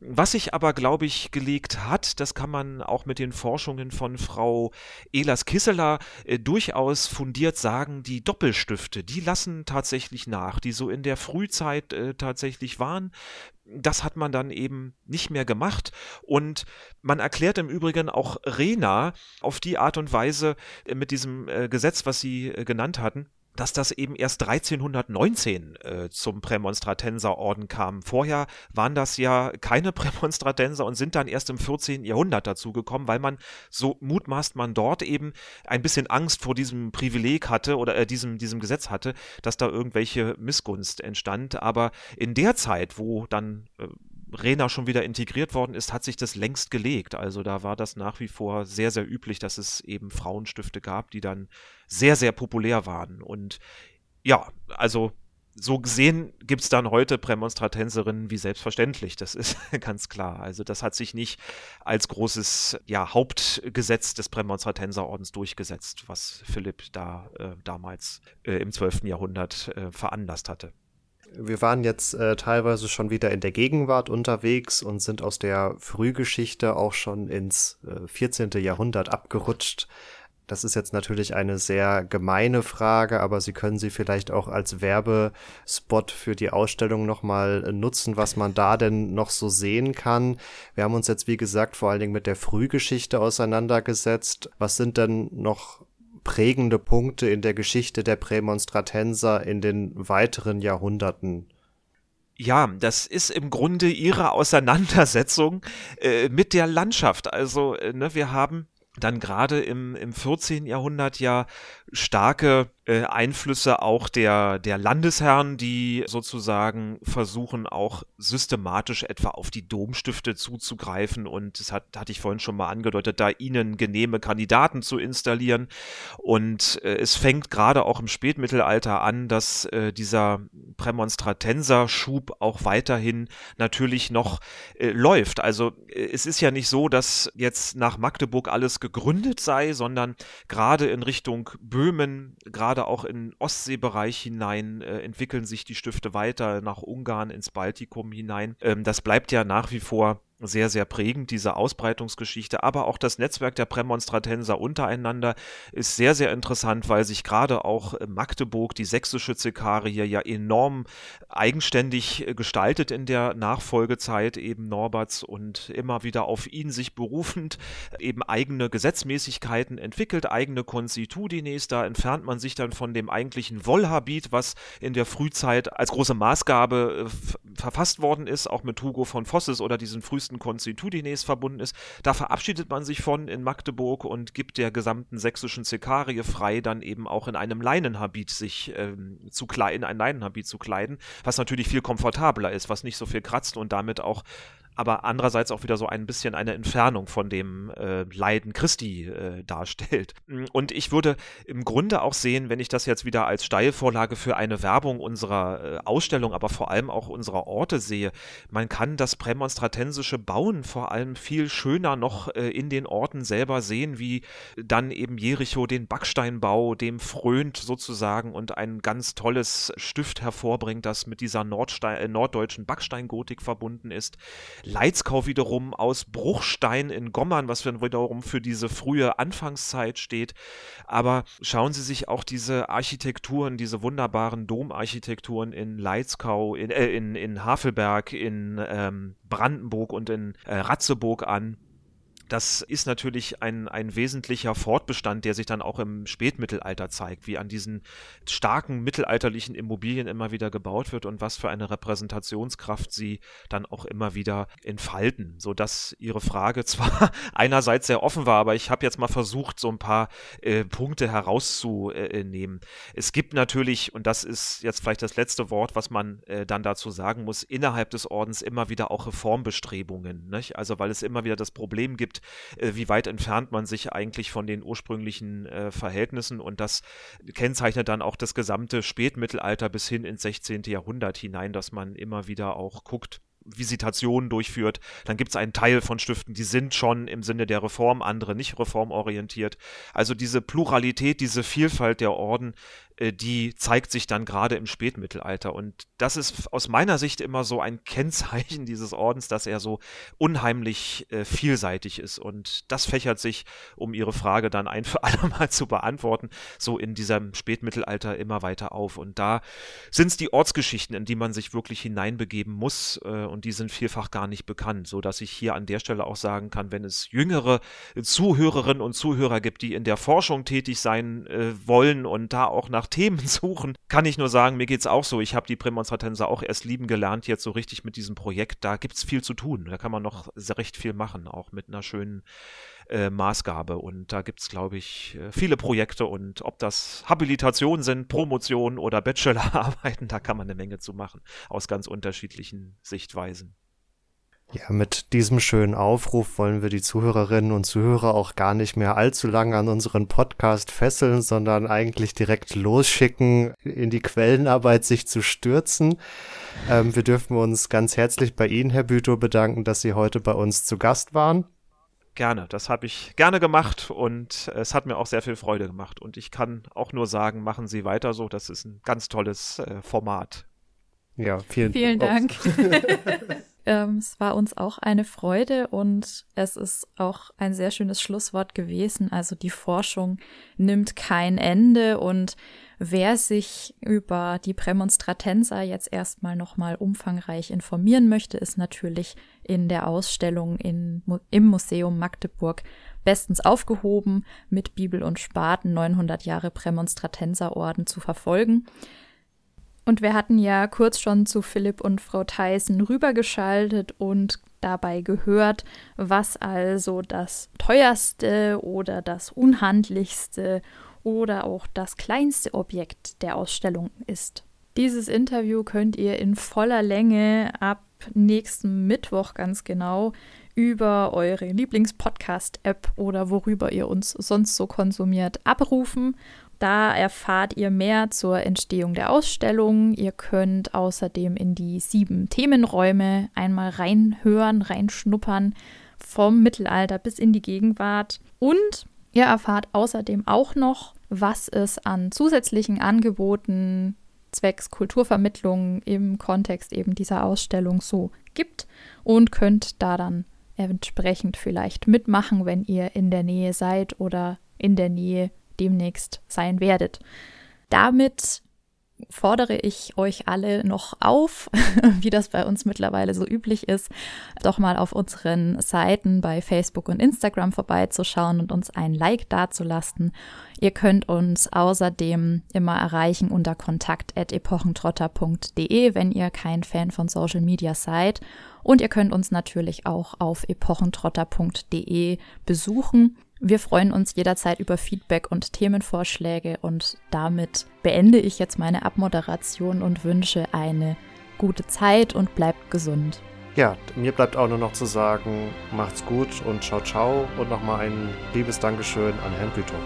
S2: Was sich aber, glaube ich, gelegt hat, das kann man auch auch mit den Forschungen von Frau Elas Kisseler äh, durchaus fundiert sagen, die Doppelstifte, die lassen tatsächlich nach, die so in der Frühzeit äh, tatsächlich waren das hat man dann eben nicht mehr gemacht. Und man erklärt im Übrigen auch Rena auf die Art und Weise äh, mit diesem äh, Gesetz, was Sie äh, genannt hatten, dass das eben erst 1319 äh, zum Prämonstratenserorden kam. Vorher waren das ja keine Prämonstratenser und sind dann erst im 14. Jahrhundert dazugekommen, weil man, so mutmaßt man dort eben ein bisschen Angst vor diesem Privileg hatte oder äh, diesem, diesem Gesetz hatte, dass da irgendwelche Missgunst entstand. Aber in der Zeit, wo dann äh, Rena schon wieder integriert worden ist, hat sich das längst gelegt. Also da war das nach wie vor sehr, sehr üblich, dass es eben Frauenstifte gab, die dann sehr, sehr populär waren. Und ja, also so gesehen gibt es dann heute Prämonstratenserinnen wie selbstverständlich. Das ist ganz klar. Also das hat sich nicht als großes ja, Hauptgesetz des Prämonstratenserordens durchgesetzt, was Philipp da äh, damals äh, im 12. Jahrhundert äh, veranlasst hatte.
S1: Wir waren jetzt äh, teilweise schon wieder in der Gegenwart unterwegs und sind aus der Frühgeschichte auch schon ins äh, 14. Jahrhundert abgerutscht. Das ist jetzt natürlich eine sehr gemeine Frage, aber Sie können sie vielleicht auch als Werbespot für die Ausstellung nochmal nutzen, was man da denn noch so sehen kann. Wir haben uns jetzt, wie gesagt, vor allen Dingen mit der Frühgeschichte auseinandergesetzt. Was sind denn noch prägende Punkte in der Geschichte der Prämonstratenser in den weiteren Jahrhunderten.
S2: Ja, das ist im Grunde ihre Auseinandersetzung äh, mit der Landschaft. Also, äh, ne, wir haben dann gerade im, im 14. Jahrhundert ja starke äh, Einflüsse auch der, der Landesherren, die sozusagen versuchen, auch systematisch etwa auf die Domstifte zuzugreifen. Und das hat, hatte ich vorhin schon mal angedeutet, da ihnen genehme Kandidaten zu installieren. Und äh, es fängt gerade auch im Spätmittelalter an, dass äh, dieser Prämonstratenser-Schub auch weiterhin natürlich noch äh, läuft. Also äh, es ist ja nicht so, dass jetzt nach Magdeburg alles gegründet sei, sondern gerade in Richtung Böhmen, gerade auch in Ostseebereich hinein äh, entwickeln sich die Stifte weiter nach Ungarn ins Baltikum hinein. Ähm, das bleibt ja nach wie vor sehr, sehr prägend, diese Ausbreitungsgeschichte. Aber auch das Netzwerk der Prämonstratenser untereinander ist sehr, sehr interessant, weil sich gerade auch Magdeburg, die sächsische Zekarie, ja enorm eigenständig gestaltet in der Nachfolgezeit eben Norberts und immer wieder auf ihn sich berufend eben eigene Gesetzmäßigkeiten entwickelt, eigene Constitudines. Da entfernt man sich dann von dem eigentlichen Wollhabit, was in der Frühzeit als große Maßgabe äh, verfasst worden ist, auch mit Hugo von Fosses oder diesen frühesten Konstitutines verbunden ist. Da verabschiedet man sich von in Magdeburg und gibt der gesamten sächsischen Zekarie frei, dann eben auch in einem Leinenhabit sich ähm, zu kleiden, in ein Leinenhabit zu kleiden, was natürlich viel komfortabler ist, was nicht so viel kratzt und damit auch aber andererseits auch wieder so ein bisschen eine Entfernung von dem äh, Leiden Christi äh, darstellt. Und ich würde im Grunde auch sehen, wenn ich das jetzt wieder als Steilvorlage für eine Werbung unserer äh, Ausstellung, aber vor allem auch unserer Orte sehe, man kann das prämonstratensische Bauen vor allem viel schöner noch äh, in den Orten selber sehen, wie dann eben Jericho den Backsteinbau dem frönt sozusagen und ein ganz tolles Stift hervorbringt, das mit dieser Nordstein, äh, norddeutschen Backsteingotik verbunden ist. Leitzkau wiederum aus Bruchstein in Gommern, was wiederum für diese frühe Anfangszeit steht. Aber schauen Sie sich auch diese Architekturen, diese wunderbaren Domarchitekturen in Leitzkau, in, äh, in, in Havelberg, in ähm, Brandenburg und in äh, Ratzeburg an das ist natürlich ein, ein wesentlicher Fortbestand, der sich dann auch im Spätmittelalter zeigt, wie an diesen starken mittelalterlichen Immobilien immer wieder gebaut wird und was für eine Repräsentationskraft sie dann auch immer wieder entfalten, sodass Ihre Frage zwar einerseits sehr offen war, aber ich habe jetzt mal versucht, so ein paar äh, Punkte herauszunehmen. Es gibt natürlich, und das ist jetzt vielleicht das letzte Wort, was man äh, dann dazu sagen muss, innerhalb des Ordens immer wieder auch Reformbestrebungen. Nicht? Also weil es immer wieder das Problem gibt, gibt, äh, wie weit entfernt man sich eigentlich von den ursprünglichen äh, Verhältnissen und das kennzeichnet dann auch das gesamte Spätmittelalter bis hin ins 16. Jahrhundert hinein, dass man immer wieder auch guckt, Visitationen durchführt. Dann gibt es einen Teil von Stiften, die sind schon im Sinne der Reform, andere nicht reformorientiert. Also diese Pluralität, diese Vielfalt der Orden die zeigt sich dann gerade im Spätmittelalter. Und das ist aus meiner Sicht immer so ein Kennzeichen dieses Ordens, dass er so unheimlich äh, vielseitig ist. Und das fächert sich, um Ihre Frage dann ein für alle Mal zu beantworten, so in diesem Spätmittelalter immer weiter auf. Und da sind es die Ortsgeschichten, in die man sich wirklich hineinbegeben muss. Äh, und die sind vielfach gar nicht bekannt, so dass ich hier an der Stelle auch sagen kann, wenn es jüngere Zuhörerinnen und Zuhörer gibt, die in der Forschung tätig sein äh, wollen und da auch nach nach Themen suchen, kann ich nur sagen, mir geht es auch so. Ich habe die Prämonstratenser auch erst lieben gelernt, jetzt so richtig mit diesem Projekt. Da gibt es viel zu tun. Da kann man noch recht viel machen, auch mit einer schönen äh, Maßgabe. Und da gibt es, glaube ich, äh, viele Projekte. Und ob das Habilitationen sind, Promotionen oder Bachelorarbeiten, da kann man eine Menge zu machen, aus ganz unterschiedlichen Sichtweisen.
S1: Ja, mit diesem schönen Aufruf wollen wir die Zuhörerinnen und Zuhörer auch gar nicht mehr allzu lange an unseren Podcast fesseln, sondern eigentlich direkt losschicken, in die Quellenarbeit sich zu stürzen. Ähm, wir dürfen uns ganz herzlich bei Ihnen, Herr Bütow, bedanken, dass Sie heute bei uns zu Gast waren.
S2: Gerne, das habe ich gerne gemacht und es hat mir auch sehr viel Freude gemacht. Und ich kann auch nur sagen, machen Sie weiter so, das ist ein ganz tolles äh, Format.
S3: Ja, vielen, vielen Dank. Ähm, es war uns auch eine Freude und es ist auch ein sehr schönes Schlusswort gewesen. Also die Forschung nimmt kein Ende und wer sich über die Prämonstratenser jetzt erstmal nochmal umfangreich informieren möchte, ist natürlich in der Ausstellung in, im Museum Magdeburg bestens aufgehoben, mit Bibel und Spaten 900 Jahre Prämonstratenserorden zu verfolgen. Und wir hatten ja kurz schon zu Philipp und Frau Theissen rübergeschaltet und dabei gehört, was also das teuerste oder das unhandlichste oder auch das kleinste Objekt der Ausstellung ist. Dieses Interview könnt ihr in voller Länge ab nächsten Mittwoch ganz genau über eure Lieblingspodcast-App oder worüber ihr uns sonst so konsumiert abrufen. Da erfahrt ihr mehr zur Entstehung der Ausstellung. Ihr könnt außerdem in die sieben Themenräume einmal reinhören, reinschnuppern, vom Mittelalter bis in die Gegenwart. Und ihr erfahrt außerdem auch noch, was es an zusätzlichen Angeboten zwecks Kulturvermittlung im Kontext eben dieser Ausstellung so gibt und könnt da dann entsprechend vielleicht mitmachen, wenn ihr in der Nähe seid oder in der Nähe demnächst sein werdet. Damit fordere ich euch alle noch auf, wie das bei uns mittlerweile so üblich ist, doch mal auf unseren Seiten bei Facebook und Instagram vorbeizuschauen und uns ein Like dazulassen. Ihr könnt uns außerdem immer erreichen unter kontakt.epochentrotter.de, wenn ihr kein Fan von Social Media seid. Und ihr könnt uns natürlich auch auf epochentrotter.de besuchen. Wir freuen uns jederzeit über Feedback und Themenvorschläge und damit beende ich jetzt meine Abmoderation und wünsche eine gute Zeit und bleibt gesund.
S1: Ja, mir bleibt auch nur noch zu sagen, macht's gut und ciao ciao und nochmal ein liebes Dankeschön an Herrn Bütow.